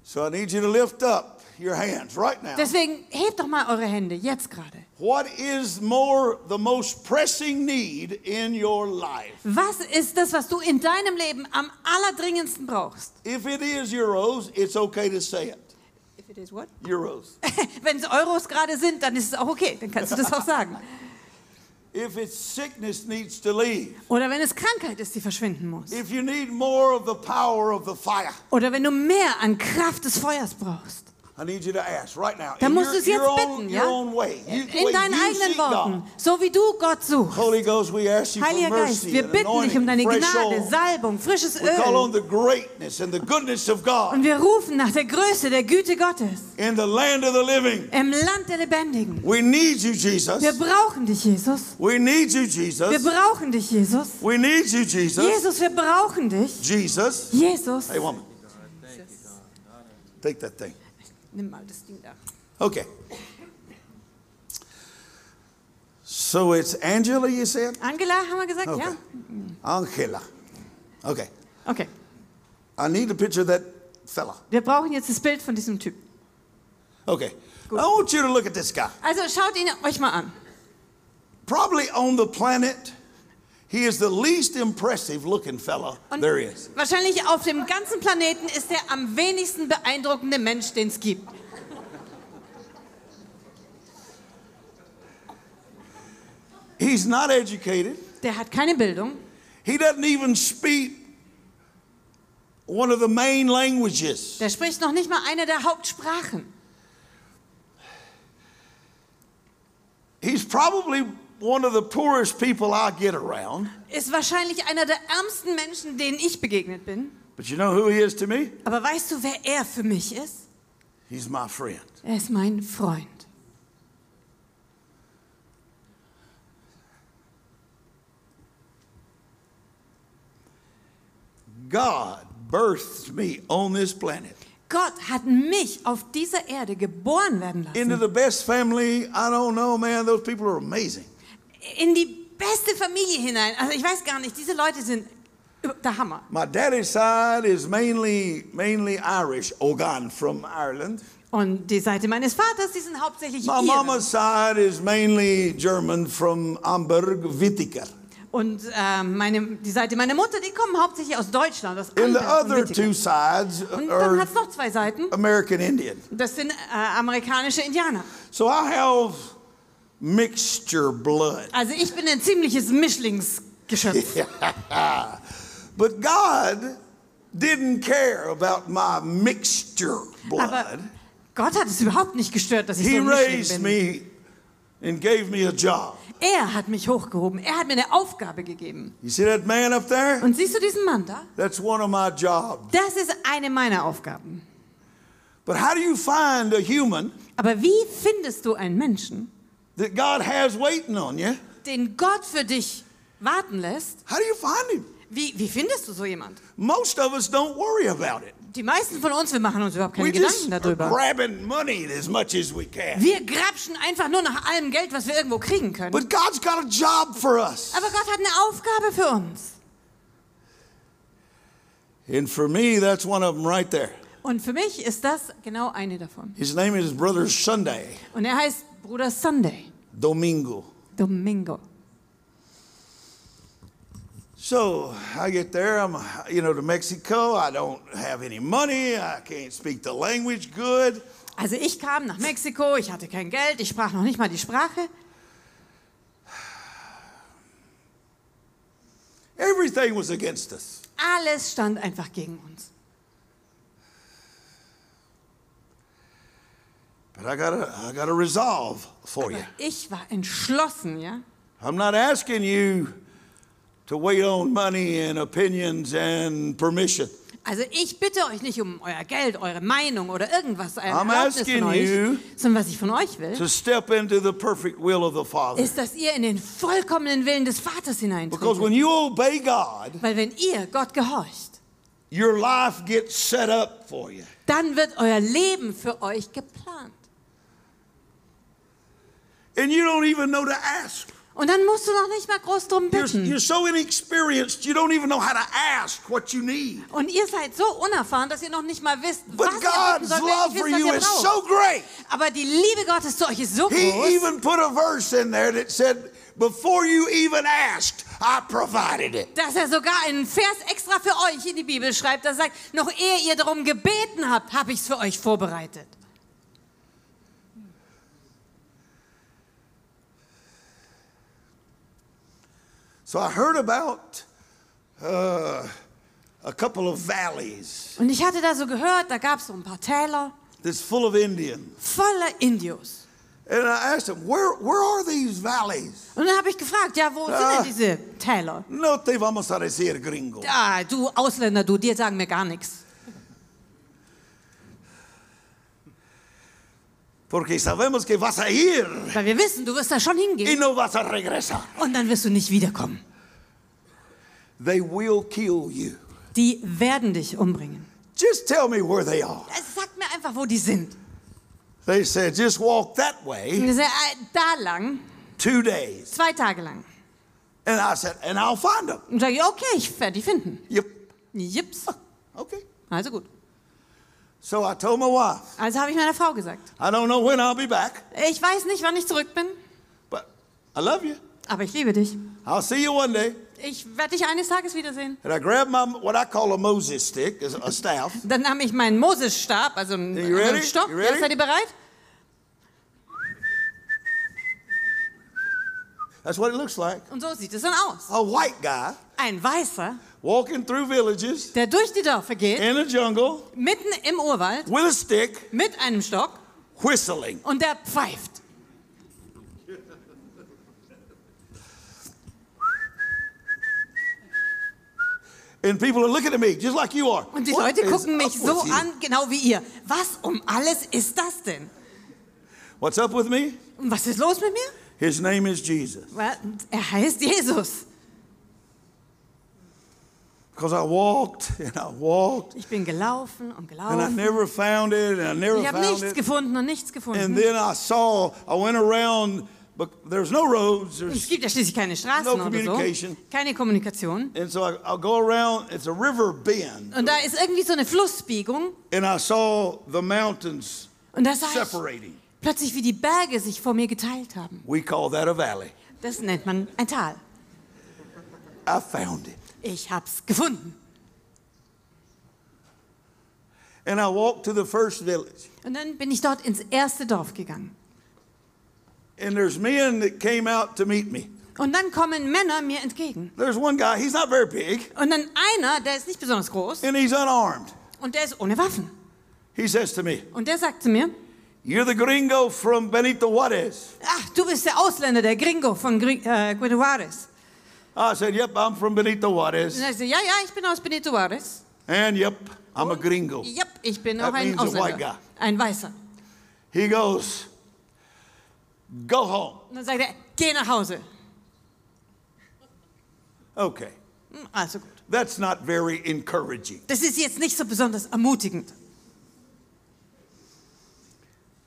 So I need you to lift up your hands right now. Deswegen hebt doch mal eure Hände, jetzt gerade. What is more the most pressing need in your life? Was ist das, was du in deinem Leben am allerdringendsten brauchst? If it is euros, it's okay to say it. If it is what? Euros. Wenn es Euros gerade sind, dann ist es auch okay, dann kannst du das auch sagen. If it's sickness needs to leave. Oder wenn es Krankheit ist, die verschwinden muss. If you need more of the power of the fire. Oder wenn du mehr an Kraft des Feuers brauchst. Dann musst du es jetzt bitten, ja? In deinen eigenen Worten. God. So wie du Gott suchst. Heiliger Geist, wir bitten dich um deine Gnade. Salbung, frisches Öl. Und wir rufen nach der Größe, der Güte Gottes im Land der Lebendigen. Jesus. Wir brauchen dich, Jesus. You, Wir Jesus. brauchen dich, Jesus. Jesus. Jesus, wir brauchen dich. Jesus. Jesus. Hey, woman. Take that thing. Nimm mal das Ding da. Okay. So it's Angela, you said? Angela, haben wir gesagt? Okay. Ja? Angela. Okay. Okay. I need a picture of that fella. Wir brauchen jetzt das Bild von diesem Typ. Okay. I want you to look at this guy. Also schaut ihn euch mal an. Probably on the planet, he is the least impressive looking fella Und there is. wahrscheinlich auf dem ganzen Planeten ist er am wenigsten beeindruckende Mensch, den es gibt. He's not educated. Der hat keine Bildung. He doesn't even speak one of the main languages. Der spricht noch nicht mal eine der Hauptsprachen. He's probably one of the poorest people I get around. Ist wahrscheinlich einer der ärmsten Menschen, denen ich begegnet bin. But you know who he is to me? Aber weißt du, wer er für mich ist? He's my friend. Er ist mein Freund. God birthed me on this planet Gott hat mich auf dieser Erde geboren werden lassen. into the best family. I don't know, man. Those people are amazing. In die beste Familie hinein. Also ich weiß gar nicht, diese Leute sind der Hammer. My daddy's side is mainly mainly Irish, Ogan from Ireland. Und die Seite meines Vaters, die sind hauptsächlich My Iren. mama's side is mainly German from Amberg, Wittiker. Und ähm, meine, die Seite meiner Mutter, die kommen hauptsächlich aus Deutschland, aus And the other two sides Und dann are hat es noch zwei Seiten. American Indian. Das sind äh, amerikanische Indianer. So I have mixture blood. Also ich bin ein ziemliches Mischlingskind. Geschöpf. But God didn't care about my mixture blood. Aber Gott hat es überhaupt nicht gestört, dass ich He so ein raised bin. me and gave me a job. Er hat mich hochgehoben. Er hat mir eine Aufgabe gegeben. You see that man up there? Und siehst du diesen Mann da? That's one of my jobs. Das ist eine meiner Aufgaben. But how do you find a human Aber wie findest du einen Menschen, that God has waiting on you? den Gott für dich warten lässt? How do you find him? Wie, wie findest du so jemand? Most of us don't worry about it. Die meisten von uns, wir machen uns überhaupt keine We just Gedanken darüber. grabbing money as much as we can. Wir grapschen einfach nur nach allem Geld, was wir irgendwo kriegen können. But God's got a job for us. Aber Gott hat eine Aufgabe für uns. And for me, that's one of them right there. Und für mich ist das genau eine davon. His name is Brother Sunday, Und er heißt Bruder Sunday, Domingo. Domingo. So I get there, I'm, you know, to Mexico. I don't have any money. I can't speak the language good. Also ich kam nach Mexiko, ich hatte kein Geld, ich sprach noch nicht mal die Sprache. Everything was against us. Alles stand einfach gegen uns. But I got a, I got a resolve for you. Ich war entschlossen, ja. I'm not asking you to wait on money and opinions and permission. Also ich bitte euch nicht um euer Geld, eure Meinung oder irgendwas, Erlaubnis asking von euch, you sondern was ich von euch will, To step into the perfect will of the Father. ist, dass ihr in den vollkommenen Willen des Vaters Because when hineintretet. you obey God, Weil wenn ihr Gott gehorcht, your life gets set up for you. dann wird euer Leben für euch geplant. And you don't even know to ask. Und dann musst du noch nicht mal groß drum You're, bitten. you're so inexperienced, you don't even know how to ask what you need. Und ihr seid so unerfahren, dass ihr noch nicht mal wisst, But was ihr God's sollt, love wenn for ihr you is wisst, ihr so great. Aber die Liebe Gottes zu euch ist so He groß. even put a verse in there that said, Before you even asked, I provided it. dass er sogar einen Vers extra für euch in die Bibel schreibt, der sagt, noch ehe ihr darum gebeten habt, habe ich es für euch vorbereitet. So I heard about uh, a couple of valleys Und ich hatte da so gehört, da gab es so ein paar Täler that's full of Indians. voller Indios. And I asked him, where, where are these valleys? Und dann habe ich gefragt, ja, wo Ah. sind denn diese Täler? No te vamos a decir gringo. Ah, du Ausländer, du, dir sagen mir gar nichts. Porque sabemos que vas a ir Weil wir wissen, du wirst da schon y hingehen no vas a regresar. und dann wirst du nicht wiederkommen. They will kill you. Die werden dich umbringen. Just tell me where they are. Es sagt mir einfach, wo die sind. They said, just walk that way sag, äh, da lang, two days. zwei Tage lang. And I said, and I'll find them. Und sage ich, okay, ich werde die finden. Yep. Jips. Okay. Also gut. So I told my wife, Also habe ich meiner Frau gesagt, I don't know when I'll be back, ich weiß nicht, wann ich zurück bin, but I love you. aber ich liebe dich. I'll see you one day. Ich werde dich eines Tages wiedersehen. And I grabbed my what I call a Moses stick, is a staff. Dann nahm ich meinen Moses-Stab, also einen, einen ready? Stock. You ready? Ja, seid ihr bereit? That's what it looks like. Und so sieht es dann aus. A white guy Ein Weißer, walking through villages der durch die Dörfer geht, in a jungle mitten im Urwald, with a stick, mit einem Stock whistling. und der pfeift. And people are looking at me just like you are. Und die What Leute gucken mich so an, genau wie ihr. Was um alles ist das denn? What's up with me? Und was ist los mit mir? His name is Jesus. Well, Er heißt Jesus. Because I walked and I walked Ich bin gelaufen und and I gelaufen. never found it and I never Ich habe nichts it. gefunden und nichts And gefunden. then I saw, I went around, but there's no roads. Es There's, gibt ja schließlich keine Straßen No oder so. communication. Keine Kommunikation. and so I, I'll go around, it's a river bend. Und da ist irgendwie so eine Flussbiegung. And I saw the mountains Und da sah ich separating. plötzlich, wie die Berge sich vor mir geteilt haben. We call that a valley. Das nennt man ein Tal. I found it. Ich hab's gefunden. And I walked to the first village. Und dann bin ich dort ins erste Dorf gegangen. And there's men that came out to meet me. Und dann kommen Männer mir entgegen. There's one guy, he's not very big, Und dann einer, der ist nicht besonders groß and he's unarmed. und der ist ohne Waffen. He says to me, Und der sagt zu mir, You're the gringo from Benito Juarez. ach, du bist der Ausländer, der Gringo von Gri äh, Benito Juarez. I said, Yep, I'm from Benito Und Juarez. er sagt, ja, ja, ich bin aus Benito Juarez. And yep, I'm a gringo. Ja, ich bin That auch ein means a white Ausländer. guy. Ein Weißer. He goes, Go home. Und dann sagt er, geh nach Hause. Okay. Hm, Also gut. That's not very encouraging. Das ist jetzt nicht so besonders ermutigend.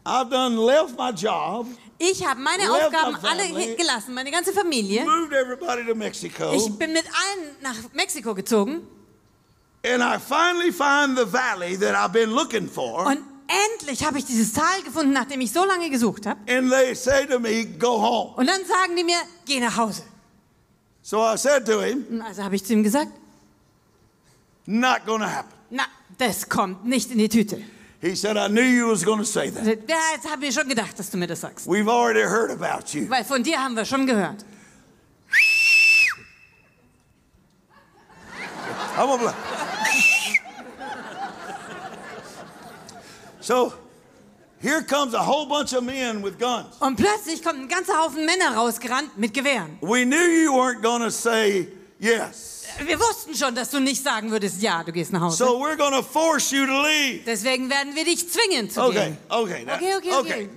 I've done left my job, Ich habe meine Aufgaben alle gelassen, meine ganze Familie. Ich bin mit allen nach Mexiko gezogen and I finally find the valley that I've been looking for. und endlich habe ich dieses Tal gefunden, nachdem ich so lange gesucht habe. And they say to me, Go home. Und dann sagen die mir, geh nach Hause. So I said to him, Also habe ich zu ihm gesagt, Not to happen. na, das kommt nicht in die Tüte. He said, I knew you was going to say that. Ja, jetzt haben wir schon gedacht, dass du mir das sagst. We've already heard about you. Weil von dir haben wir schon gehört. I'm a so here comes a whole bunch of men with guns. Und plötzlich kommt ein ganzer Haufen Männer rausgerannt mit Gewehren. We knew you weren't going to say yes. Wir wussten schon, dass du nicht sagen würdest, ja, du gehst nach Hause. So we're to force you to leave. Deswegen werden wir dich zwingen zu Okay, gehen. okay. now- Okay, okay, okay.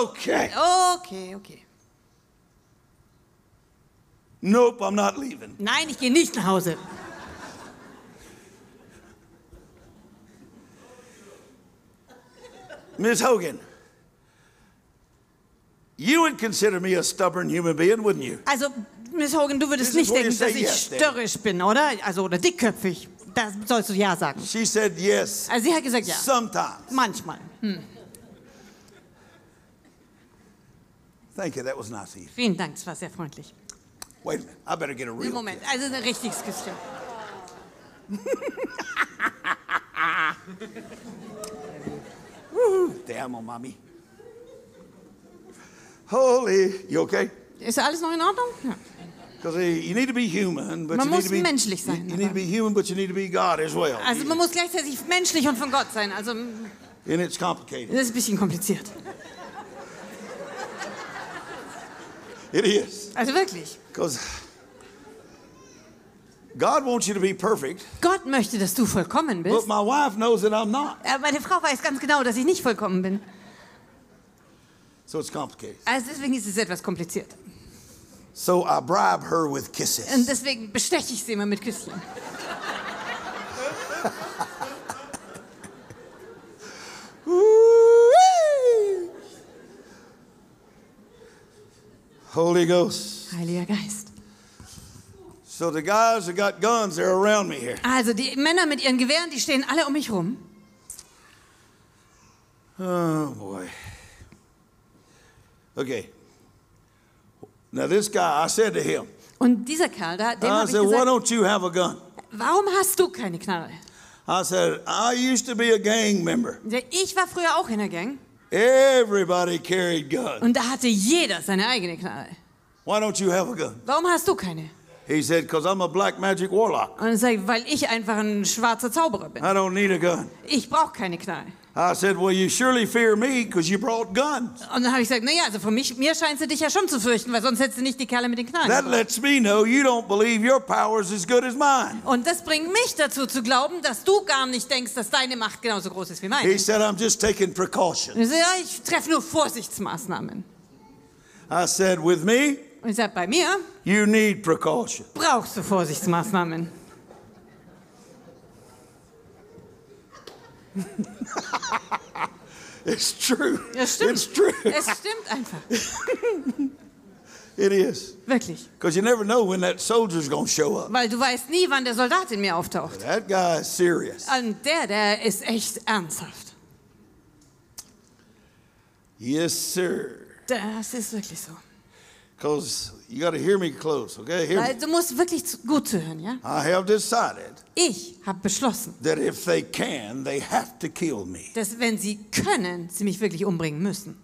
Okay. Okay, okay. Nope, I'm not leaving. Nein, ich gehe nicht nach Hause. Ms. Hogan, you would consider me a stubborn human being, wouldn't you? Also, Miss Hogan, du würdest This is nicht you denken, dass ich yes, then. störrisch bin, oder? Also, oder dickköpfig. Da sollst du ja sagen. She said yes. Also, sie hat gesagt, ja. Sometimes. Manchmal. Hm. Thank you. That was nice of you. Vielen Dank, das war sehr freundlich. Wait a minute. I better get a real. Moment, also ein richtiges Küsschen. Damn, oh, mommy. Holy, you okay? Ist alles noch in Ordnung? Ja. Man you need muss to be menschlich sein, You, you need aber- to be human, but you need to be God as well. Also, man muss gleichzeitig menschlich und von Gott sein. Also, das and it's complicated. ist ein bisschen kompliziert. It is Also wirklich. because God wants you to be perfect, Gott möchte, dass du vollkommen but bist. my wife knows that I'm not. Aber meine Frau weiß ganz genau, dass ich nicht vollkommen bin. So it's complicated. Also deswegen ist es etwas kompliziert. So I bribe her with Und kisses. deswegen besteche ich sie immer mit. Woo-wee. Holy Ghost. Heiliger Geist. So the guys that got guns, they're around me here. Also die Männer mit ihren Gewehren, die stehen alle um mich rum. Oh boy. Okay. Now this guy, I said to him, Und dieser Kerl da, dem I habe ich said, why gesagt, don't you have a gun? warum hast du keine Knarre? I said, I used to be a gang member. Ich war früher auch in der Gang Everybody carried guns. und da hatte jeder seine eigene Knarre. Why don't you have a gun? Warum hast du keine? He said, because I'm a black magic warlock. Und ich sage, weil ich einfach ein schwarzer Zauberer bin. I don't need a gun. Ich brauche keine Knarre. I said, well, you surely fear me because you brought guns. Und dann habe ich gesagt, naja, also von mich, mir scheint sie dich ja schon zu fürchten, weil sonst hättest du nicht die Kerle mit den Knarren. That lets me know you don't believe your power is as good as mine. Und das bringt mich dazu zu glauben, dass du gar nicht denkst, dass deine Macht genauso groß ist wie meine. He said, I'm just taking precaution. Und ich ja, ich treffe nur Vorsichtsmaßnahmen. I said, with me, Und ich sage, bei mir you need precaution. brauchst du Vorsichtsmaßnahmen. It's true. Ja, stimmt. It's true. Es stimmt einfach. It is. Wirklich. Because you never know when that soldier's going to show up. Weil du weißt nie, wann der Soldat in mir auftaucht. That guy is serious. Und der, der ist echt ernsthaft. Yes, sir. Das ist wirklich so. Because you got to hear me close, okay? Hear me. du musst wirklich zu- gut zuhören, ja? I have decided Ich habe beschlossen, that if they can, they have to kill me. dass wenn sie können, sie mich wirklich umbringen müssen.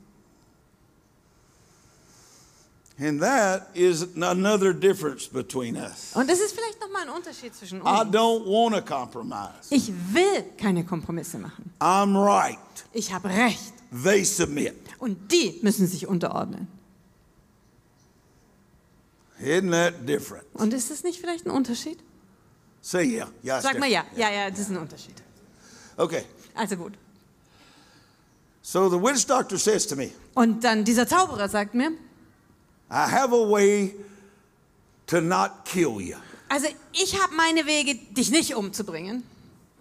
And that is another difference between us. Und das ist vielleicht nochmal ein Unterschied zwischen I uns. don't want to compromise. Ich will keine Kompromisse machen. I'm right. Ich habe Recht. They submit. Und die müssen sich unterordnen. Isn't that different? Und ist das nicht vielleicht ein Unterschied? Say yeah. Yeah. it's Sag mal ja. Ja, ja, das ist ein Unterschied. Okay. Also gut. So the witch doctor says to me, Und dann dieser Zauberer sagt mir, I have a way to not kill you. also ich habe meine Wege, dich nicht umzubringen.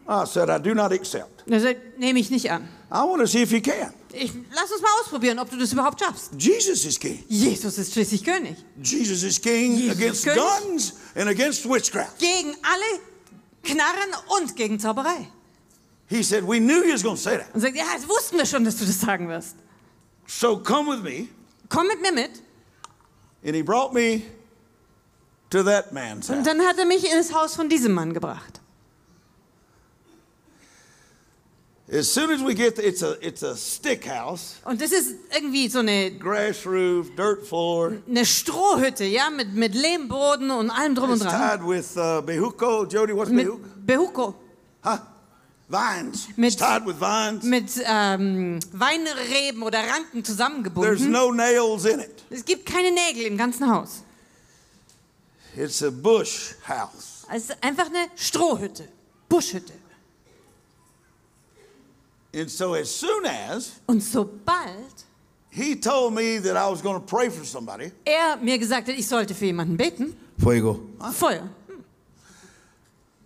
I said, I do not accept. Das nehme ich nicht an. I want to see if you can. Ich, lass uns mal ausprobieren, ob du das überhaupt schaffst. Jesus is king. Jesus ist schließlich König. Jesus is king Jesus against König. guns and against witchcraft. Gegen alle Knarren und gegen Zauberei. He said, We knew you was going to say that. Und sagt, ja, das wussten wir schon, dass du das sagen wirst. So come with me. Komm mit mir mit. And he brought me to that man's Und house. dann hat er mich in das Haus von diesem Mann gebracht. As soon as we get there, it's a, it's a stick house, Und das ist irgendwie so eine, grass roof, dirt floor. eine Strohhütte, ja, mit, mit Lehmboden und allem drum und It's dran. tied with uh, bejuco. Jody, what's Mit bejuco? Behuko. Huh? Vines. Mit- it's tied with vines. Mit ähm, Weinreben oder Ranken There's zusammengebunden. no nails in it. Es gibt keine Nägel im ganzen Haus. It's a bush house. Es ist einfach eine Strohhütte. Buschhütte. And so as soon as Und sobald he told me that I was going to pray for somebody, er mir gesagt hat, ich sollte für jemanden beten, fuego. Feuer.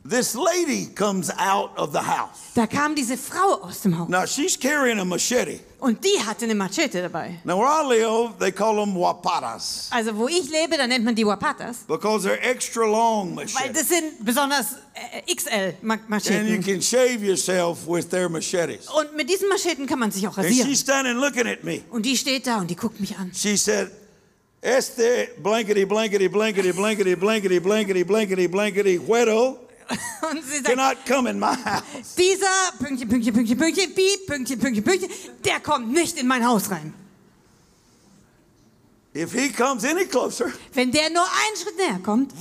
This lady comes out of the house. Da kam diese Frau aus dem Haus. Now she's carrying a machete. Und die hatte eine Machete dabei. Now where I live, they call them wapatas Also wo ich lebe, da nennt man die Wapatas. because they're extra long Weil machetes. das sind besonders äh, XL Ma- And you Macheten. can shave yourself with their machetes. Und mit diesen Macheten kann man sich auch And rasieren. she's standing looking at me. Und die steht da und die guckt mich an. She said, Este blankety blankety blankety blankety blankety blankety blankety blankety güero Und sie sagt, cannot come in my house. dieser Pünktchen, Pünktchen, Pünktchen, Pünktchen, Piep, Pünktchen, Pünktchen, Pünktchen, der kommt nicht in mein Haus rein. If he comes any closer, Wenn der nur einen Schritt näher kommt,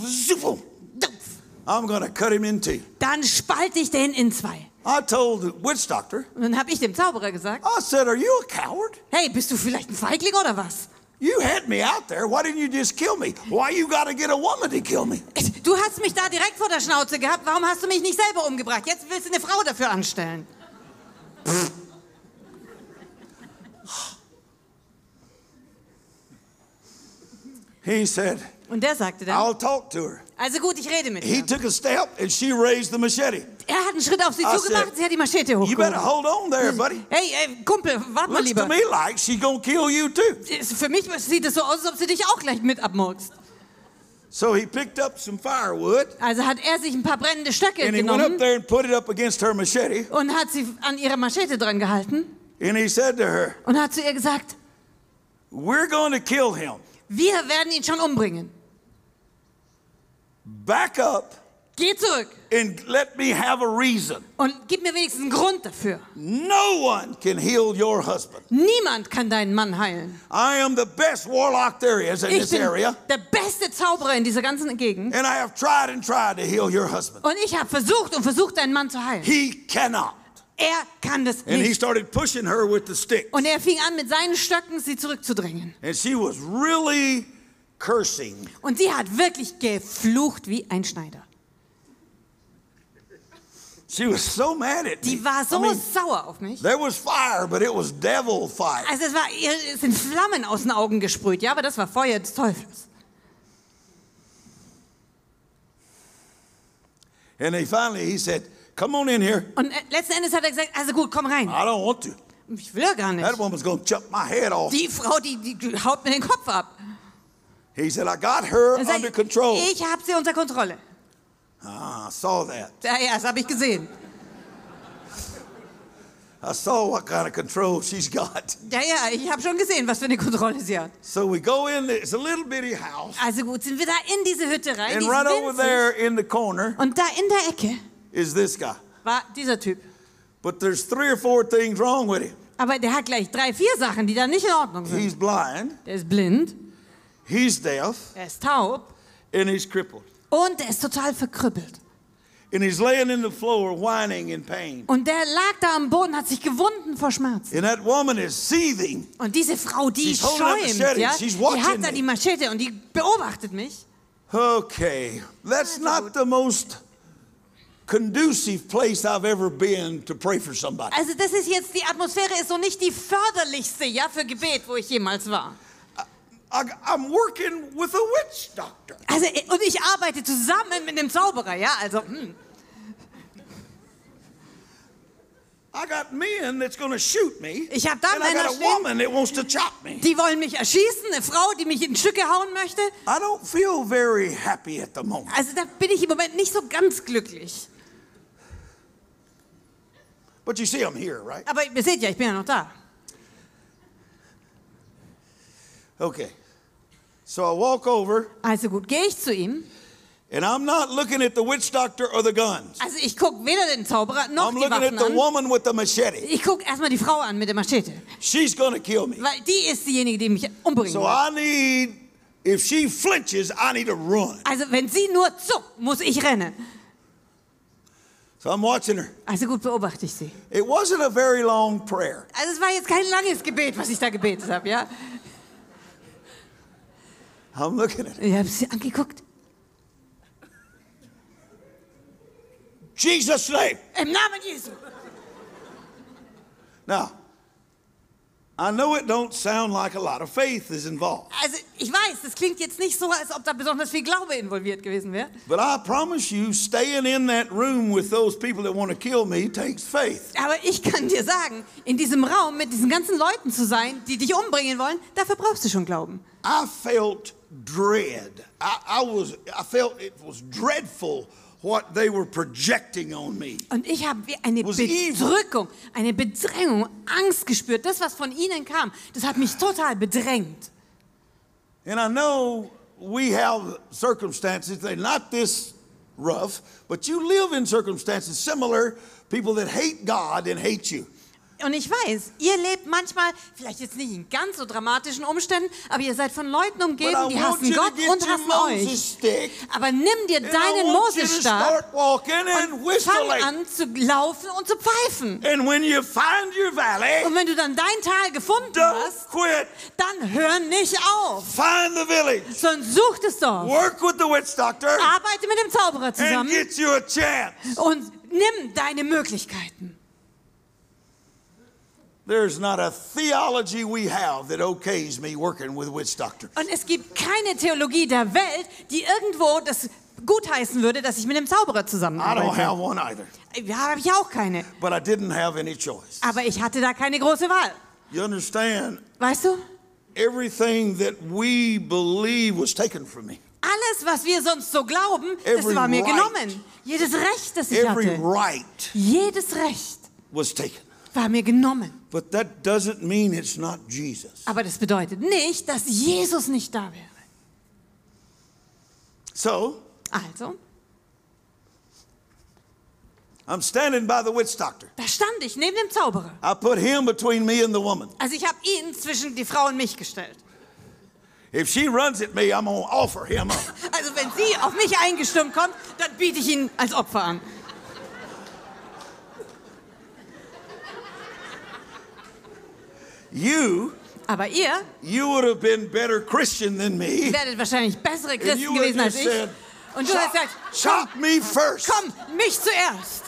I'm to cut him in two. dann spalte ich den in zwei. I told the witch doctor, Und dann habe ich dem Zauberer gesagt, I said, Are you a coward? hey, bist du vielleicht ein Feigling oder was? You had me out there. Why didn't you just kill me? Why you got to get a woman to kill me? Du hast mich da direkt vor der Schnauze gehabt, warum hast du mich nicht selber umgebracht? Jetzt willst du eine Frau dafür anstellen. He said, Und der sagte dann, I'll talk to her. also gut, ich rede mit He ihr. took a step and she raised the machete. Er hat einen Schritt auf sie I zugemacht, said, sie hat die Machete You better hochgehoben. hold on there, buddy. Hey, ey, Kumpel, warte mal Looks lieber. to me like she's to kill you too. Für mich sieht es so aus, als ob sie dich auch gleich mit abmurkst. So he picked up some firewood Also hat er sich ein paar brennende Stöcke and he went up genommen there and put it up against her machete. und hat sie an ihre Machete dran gehalten And he said to her, und hat zu ihr gesagt, We're going to kill him. wir werden ihn schon umbringen. Back up Geh zurück and let me have a reason. und gib mir wenigstens einen Grund dafür. No one can heal your husband. Niemand kann deinen Mann heilen. I am the best warlock there is in Ich this bin area. der beste Zauberer in dieser ganzen Gegend. And I have tried and tried to heal your husband. Und ich habe versucht und versucht, deinen Mann zu heilen. He cannot. Er kann das And he nicht. started pushing her with the stick. Und er fing an, mit seinen Stöcken sie zurückzudrängen. And she was really cursing. Und sie hat wirklich geflucht wie ein Schneider. She was so mad at me. Die war so I mean, sauer auf mich. there was fire, but it was devil fire. Also es, war, es sind Flammen aus den Augen gesprüht, ja, aber das war Feuer des Teufels. And he finally he said, "Come on in here." Und äh, letzten Endes hat er gesagt, also gut, komm rein. I don't want to. Ich will gar nicht. That woman's to chop my head off. Die Frau, die, die, haut mir den Kopf ab. He said, "I got her Er sagt, under control." Ich habe sie unter Kontrolle. Ah, I saw that. Ja, ja, das habe ich gesehen. I saw what kind of control she's got. Ja, ja, ich habe schon gesehen, was für eine Kontrolle sie hat. So we go in. It's a little bitty house, Also gut, sind wir da in diese Hütte rein. and right over there in the corner Und da in der Ecke is this guy. war dieser Typ. But there's three or four things wrong with him. Aber der hat gleich drei, vier Sachen, die da nicht in Ordnung sind. He's blind. Der ist blind. He's deaf Er ist taub and he's crippled. Und er ist total verkrüppelt. And he's laying in the floor whining in pain. Und der lag da am Boden, hat sich gewunden vor Schmerzen. And that woman is seething. Und diese Frau, die She's schäumt, ja, She's die hat da die Machete und die beobachtet mich. Okay, that's not the most conducive place I've ever been to pray for somebody. Also das ist jetzt, die Atmosphäre ist so nicht die förderlichste, ja, für Gebet, wo ich jemals war. I'm working with a witch doctor. Also, und ich arbeite zusammen mit dem Zauberer, ja, also, hm. I got men that's going to shoot me. Ich hab da and I got a woman that wants to chop me. Die wollen mich erschießen, eine Frau, die mich in Stücke hauen möchte. I don't feel very happy at the moment. Also da bin ich im Moment nicht so ganz glücklich. But you see, I'm here, right? Aber ihr seht ja, ich bin ja noch da. Okay. So I walk over, Also gut, gehe ich zu ihm. and I'm not looking at the witch doctor or the guns. Also ich gucke weder den Zauberer noch I'm die looking Waffen at the an. woman with the machete. Ich gucke erstmal die Frau an mit der Machete. She's to kill me. Weil die ist diejenige, die mich umbringen So. I need, if she flinches, I need to run. Also wenn sie nur zuckt, muss ich rennen. So I'm watching her. Also gut, beobachte ich sie. It wasn't a very long prayer. Also es war jetzt kein langes Gebet, was ich da gebetet habe, ja. I'm looking at her. Ich habe sie angeguckt. Jesus' name. Im Namen Jesu. Now, I know it don't sound like a lot of faith is involved, Also ich weiß, das klingt jetzt nicht so, als ob da besonders viel Glaube involviert gewesen wäre. but I promise you, staying in that room with those people that want to kill me takes faith. Aber ich kann dir sagen, in diesem Raum mit diesen ganzen Leuten zu sein, die dich umbringen wollen, dafür brauchst du schon Glauben. I felt dread. I, I was. I felt it was dreadful what they were projecting on me. Und ich habe eine. Bedrückung, eine Bedrängung, Angst gespürt. Das, was von ihnen kam, das hat mich total bedrängt. And I know we have circumstances, they're not this rough, but you live in circumstances similar, people that hate God and hate you. Und ich weiß, ihr lebt manchmal, vielleicht jetzt nicht in ganz so dramatischen Umständen, aber ihr seid von Leuten umgeben, die hassen Gott und hassen euch. Aber nimm dir deinen Mosesstab und fang an zu laufen und zu pfeifen. And when you find your valley, Und wenn du dann dein Tal gefunden hast, dann hör nicht auf, Find the village. sondern such das Dorf. Work with the witch doctor Arbeite mit dem Zauberer zusammen get you a chance. und nimm deine Möglichkeiten. There's not a theology we have that okays me working with witch doctor. Und es gibt keine Theologie der Welt, die irgendwo das gutheißen würde, dass ich mit einem Zauberer I don't zusammenarbeite. have one either, Ja, habe ich auch keine. but I didn't have any choice. Aber ich hatte da keine große Wahl. You understand? Weißt du? Everything that we believe was taken from me. Alles, was wir sonst so glauben, das Every war mir right. genommen. Jedes Recht, das ich Every hatte. right Jedes Recht was taken. War mir genommen. But that doesn't mean it's not Jesus. Aber das bedeutet nicht, dass Jesus nicht da wäre. So Also, I'm standing by the witch doctor. da stand ich neben dem Zauberer. I put him between me and the woman. Also ich habe ihn zwischen die Frau und mich gestellt. If she runs at me, I'm to offer him up. Also wenn sie auf mich eingestürmt kommt, dann biete ich ihn als Opfer an. You, Aber ihr you would have been better Christian than me. werdet wahrscheinlich bessere Christen gewesen als ich. said, Und du hast gesagt, chop me first. komm, mich zuerst.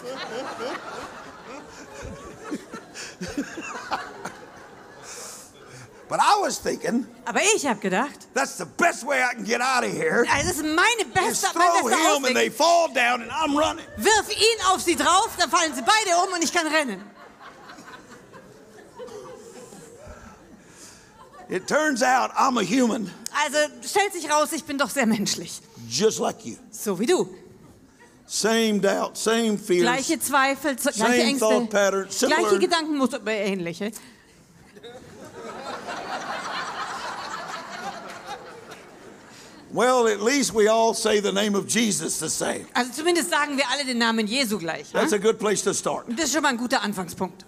But I was thinking, Aber ich habe gedacht, that's the best way I can get out of here. das ist meine beste, mein throw bester him and Ausweg. they fall down and I'm running. Wirf ihn auf sie drauf, dann fallen sie beide um und ich kann rennen. It turns out I'm a human, Also stellt sich raus, ich bin doch sehr menschlich. just like you. So wie du. Same doubt, same fears. Gleiche Zweifel, Same gleiche thought Ängste, pattern, similar- gleiche Gedankenmuster, ähnliche. Well, at least we all say the name of Jesus the same. Also zumindest sagen wir alle den Namen Jesu gleich. That's a good place to start. Das ist schon mal ein guter Anfangspunkt.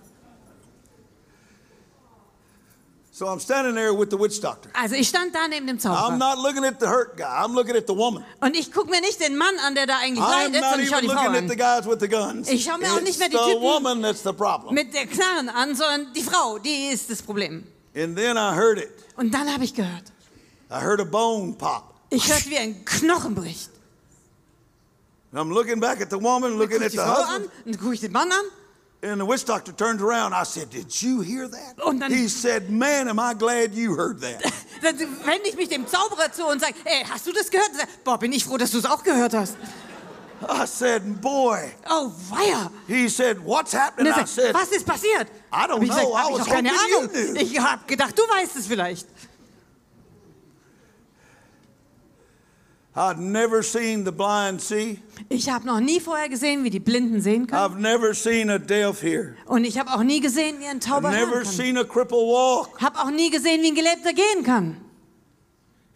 So I'm standing there with the witch doctor. Also ich stand da neben dem I'm Zauberer. not looking at the hurt guy. I'm looking at the woman. Und ich gucke mir nicht den Mann an, der da eigentlich I'm leidet, not sondern ich schaue die Frau looking at the an. guys with the guns. Ich schau mir auch nicht mehr die Typen- woman that's the problem. Mit der Knarren an, sondern die Frau, die ist das Problem. And then I heard it. Und dann habe ich gehört. I heard a bone pop. Ich hörte, wie ein Knochen bricht. And I'm looking back at the woman, Dann looking at the Frau husband. an und gucke ich den Mann an. And the witch doctor turns around. I said, Did you hear that? Und dann- he said, Man, am I glad you heard that. Dann wende ich mich dem Zauberer zu und sage, ey, hast du das gehört? Sagt, Boah, bin ich froh, dass du es auch gehört hast. I said, Boy. Oh, weia. He said, What's happening? I said, was ist passiert? I don't Hab ich know. I hab ich was doch keine hoping you Ahnung. knew. Ich habe gedacht, du weißt es vielleicht. I'd never seen the blind see. Ich habe noch nie vorher gesehen, wie die Blinden sehen können. I've never seen a deaf hear. Und ich habe auch nie gesehen, wie ein Tauber Never hören kann. seen a cripple walk. Habe auch nie gesehen, wie ein Gelähmter gehen kann.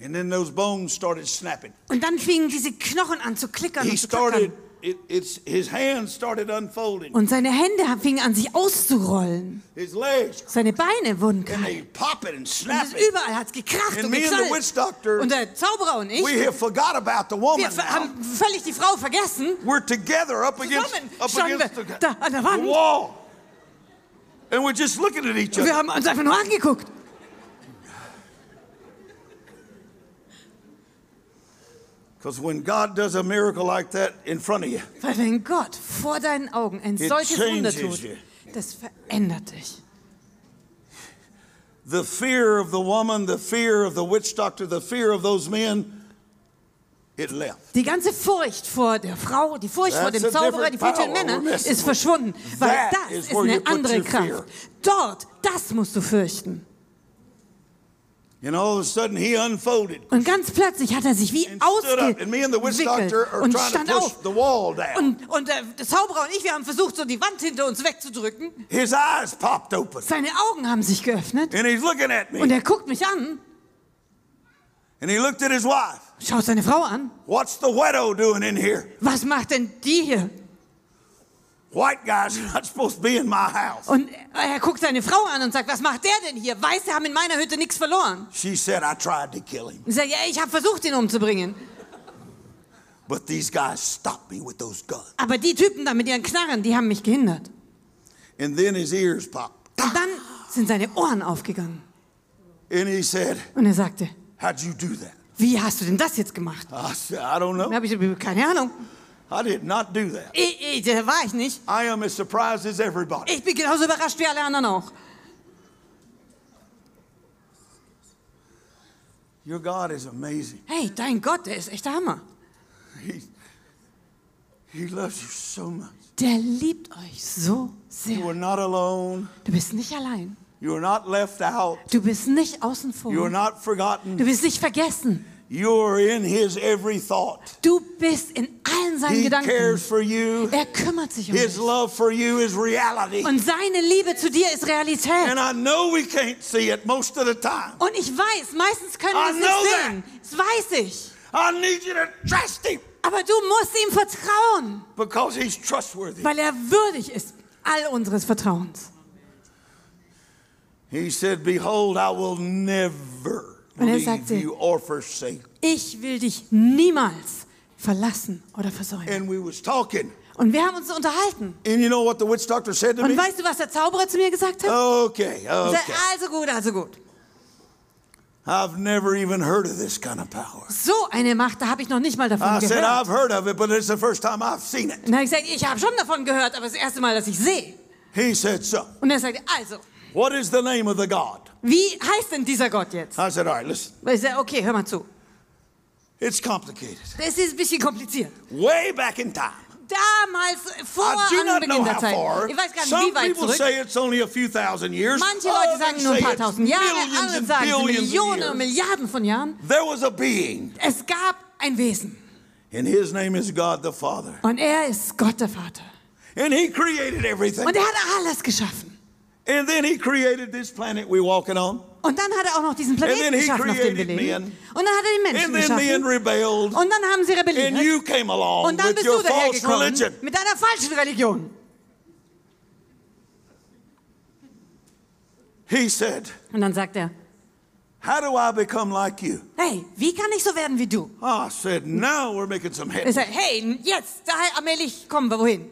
And then those bones started snapping. Und dann fingen diese Knochen an zu klickern He und zu started, klackern. It, it's, his hands started unfolding. Und seine Hände fingen an, sich auszurollen. His legs, Seine Beine wurden and kalt. and Und überall hat es gekracht And und me and the geknallt. witch doctor, Und der Zauberer und ich, we have forgot about the woman wir ver- now. haben völlig die Frau vergessen. We're together up against, up wir the, da an der the Wand. wall. And we're just looking at each Und wir haben uns einfach nur angeguckt. Because when God does a miracle like that in front of you, Weil wenn Gott vor deinen Augen ein It solches Wunder changes tut, you. das verändert dich. the fear of the woman, the fear of the witch doctor, the fear of those men, it left. Die ganze Furcht vor der Frau, die Furcht vor That's dem a Zauberer, die different Furcht vor den power Männern we're messing ist with. verschwunden. Weil That das is ist where you eine put andere your fear. Kraft. Dort, das musst du fürchten. And all of a sudden he unfolded Und ganz plötzlich hat er sich wie and stood up. And me and the witch ausgewickelt doctor are und trying to stand push auf. the wall down. Und, und der, der Zauberer und ich, wir haben versucht, so die Wand hinter uns wegzudrücken. Seine Augen haben sich geöffnet And he's looking at und er guckt mich an, And he looked at his wife. schaut seine Frau an. What's the widow doing in here? Was macht denn die hier? White guys are not supposed to be in my house. Und er guckt seine Frau an und sagt, was macht der denn hier? Weiße haben in meiner Hütte nichts verloren. She said, I tried to kill him. Und sagt, ja, ich habe versucht, ihn umzubringen. But these guys stopped me with those guns. Aber die Typen da mit ihren Knarren, die haben mich gehindert. And then his ears popped. Und dann sind seine Ohren aufgegangen. And he said, Und er sagte, How'd you do that? wie hast du denn das jetzt gemacht? I said, I don't know. habe ich keine Ahnung. I did not do that. Ich, ich, war ich nicht. I am as surprised as everybody. Ich bin genauso überrascht wie alle anderen auch. Your God is amazing. Hey, dein Gott, der ist echt der Hammer. He, he loves you so much. Der liebt euch so You sehr. are not alone. Du bist nicht allein. You are not left out. Du bist nicht außen vor. You are not Du forgotten. bist nicht vergessen. You are in his every thought. Du bist in allen seinen He Gedanken. cares for you. Er kümmert sich um His dich. love for you is reality. Und seine Liebe zu dir ist Realität. And I know we can't see it most of the time. Und ich weiß, meistens können I wir es nicht sehen. That. Das weiß ich. I need you to trust him Aber du musst ihm vertrauen, because he's trustworthy. weil er würdig ist all unseres Vertrauens. He said, Behold, I will never Und er sagte-. Ich will dich niemals verlassen oder versäumen. Und wir haben uns unterhalten. And you know what the witch doctor said to Und me? weißt du, was der Zauberer zu mir gesagt hat? Okay, okay. Also gut, also gut. I've never even heard of this kind of power. So eine Macht, da habe ich noch nicht mal davon I said, gehört. I've heard of it, but it's the first time I've seen it. Habe ich gesagt, ich habe schon davon gehört, aber das erste Mal, dass ich sehe. He said, So, Und er sagte, also, what is the name of the God? wie heißt denn dieser Gott jetzt? I said, All right, listen. Ich sage, okay, hör mal zu. It's complicated. Das ist ein bisschen kompliziert. Way back in time. Damals, vor I do not Anbeginn know der how Zeit. far. Ich weiß gar nicht, Some wie weit people zurück. say it's only a few thousand years. Manche Leute sagen nur ein paar tausend Jahre, andere and sagen Millionen und Milliarden von Jahren. There was a being, Es gab ein Wesen and his name is God the Father. und er ist Gott der Vater. And he created everything. Und er hat alles geschaffen. And then he created this planet we're walking on. Und dann hat er auch noch diesen Planeten geschaffen, auf dem wir leben. men. Und dann hat er die Menschen geschaffen. rebelled. Und dann haben sie rebelliert. Und dann bist du dahergekommen religion. mit deiner falschen Religion. He said, Und dann sagt er, How do I become like you? hey, wie kann ich so werden wie du? I said, Now we're making some Er sagt, hey, jetzt, da allmählich kommen wir wohin.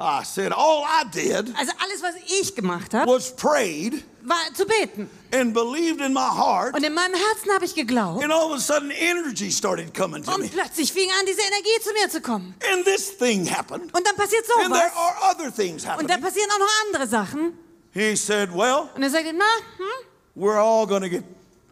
I said, All I did Also alles, was ich gemacht habe, was prayed war zu beten. and believed in my heart, Und in meinem Herzen habe ich geglaubt. and all of a sudden energy started coming to me. Und plötzlich fing an, diese Energie zu mir zu kommen. And this thing happened. Und dann passiert And there are other things Und happening. dann passieren auch noch andere Sachen. He said, Well, Und er sagt, na, hm, we're all going to get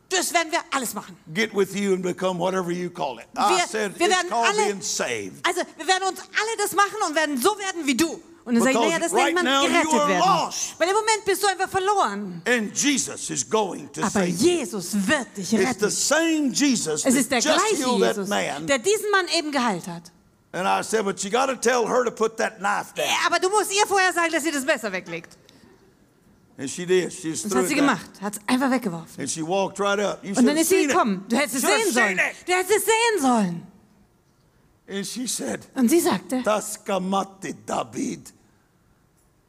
das werden wir alles machen. get with you and become whatever you call it. I Wir- said, wir it's werden called alle- being saved. Also, wir werden uns alle das machen und werden so werden wie du. Und er sagt, Because naja, das right nennt man gerettet werden. lost. Weil im Moment bist du einfach verloren. Jesus is going to Aber. Jesus wird dich retten. same Jesus Es ist der gleiche Jesus, man. der diesen Mann eben geheilt hat. I said. Ja, aber du musst ihr vorher sagen, dass sie das besser weglegt. And she did. She just Das threw hat sie gemacht, hat es einfach weggeworfen. And she walked right up. You Und dann ist sie seen it. gekommen. Du hättest es sehen sollen. it. Du hättest es sehen sollen. And she said, Und sie sagte, Taskamati David.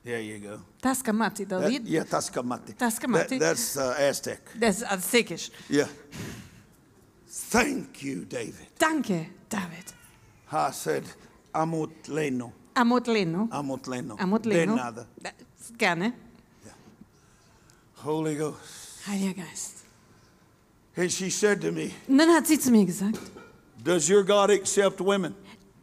There you go. das Gamati, That- David. yeah, Taskamati. Taskamati. That- that's uh, Aztec. Das ist aztekisch. Yeah. Thank you, David. Danke, David. I said, Amut Leno. Amotleno. Amut Leno. Amotleno. De nada. Gerne. Holy Ghost. Heiliger Geist. And she said to me, Und dann hat sie zu mir gesagt, Does your God accept women?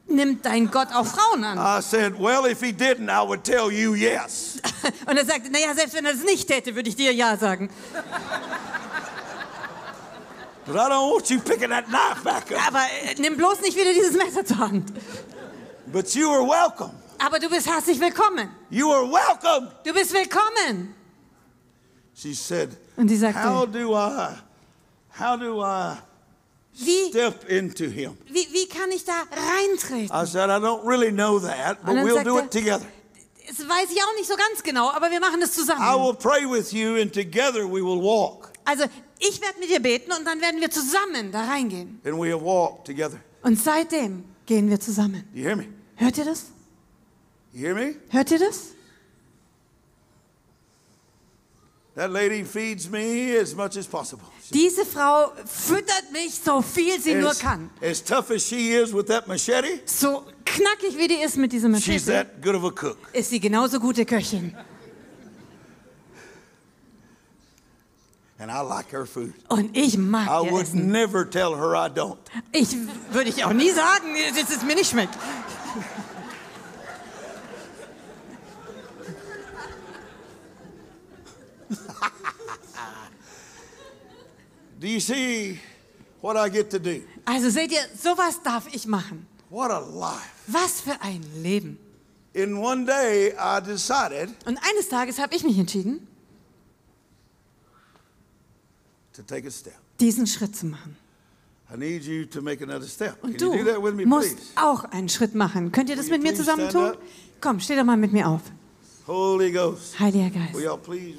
nimmt dein Gott auch Frauen an? I said, Well, if he didn't, I would tell you yes. Und er sagte, naja, selbst wenn er das nicht täte, würde ich dir ja sagen. But I don't want you picking that knife back up. Aber äh, nimm bloß nicht wieder dieses Messer zur Hand. But you are welcome. Aber du bist herzlich willkommen. You are welcome. Du bist willkommen. She said, Und sie sagte, How do I, how do I wie, step into him? wie, wie kann ich da reintreten? I said, I don't really know that, but we'll do sagte- it together. Das weiß ich auch nicht so ganz genau, aber wir machen das I zusammen. will pray with you, and together we will walk. Also ich werde mit dir beten und dann werden wir zusammen da reingehen. And we'll walk together. Und seitdem gehen wir zusammen. You hear me? Hört ihr das? You hear me? Hört ihr das? That lady feeds me as much as possible. Diese Frau füttert mich so viel sie nur As, kann. as tough as she is with that machete, So knackig wie die ist mit diesem Machete, she's that good of a cook. ist sie genauso gute Köchin. And I like her food. Und ich mag I ihr would Essen. never tell her I don't. Ich würde ich auch nie sagen, dass es mir nicht schmeckt. Do you see what I get to do? Also seht ihr, sowas darf ich machen. What a life. Was für ein Leben. In one day, I decided Und eines Tages habe ich mich entschieden, to take a step. diesen Schritt zu machen. I need you to make another step. Can Und you du do that with me, musst please? auch einen Schritt machen. Könnt ihr das Will you mit mir please zusammen stand tun? up? Komm, steh doch mal mit mir auf. Holy Ghost. Heiliger Will Geist. y'all please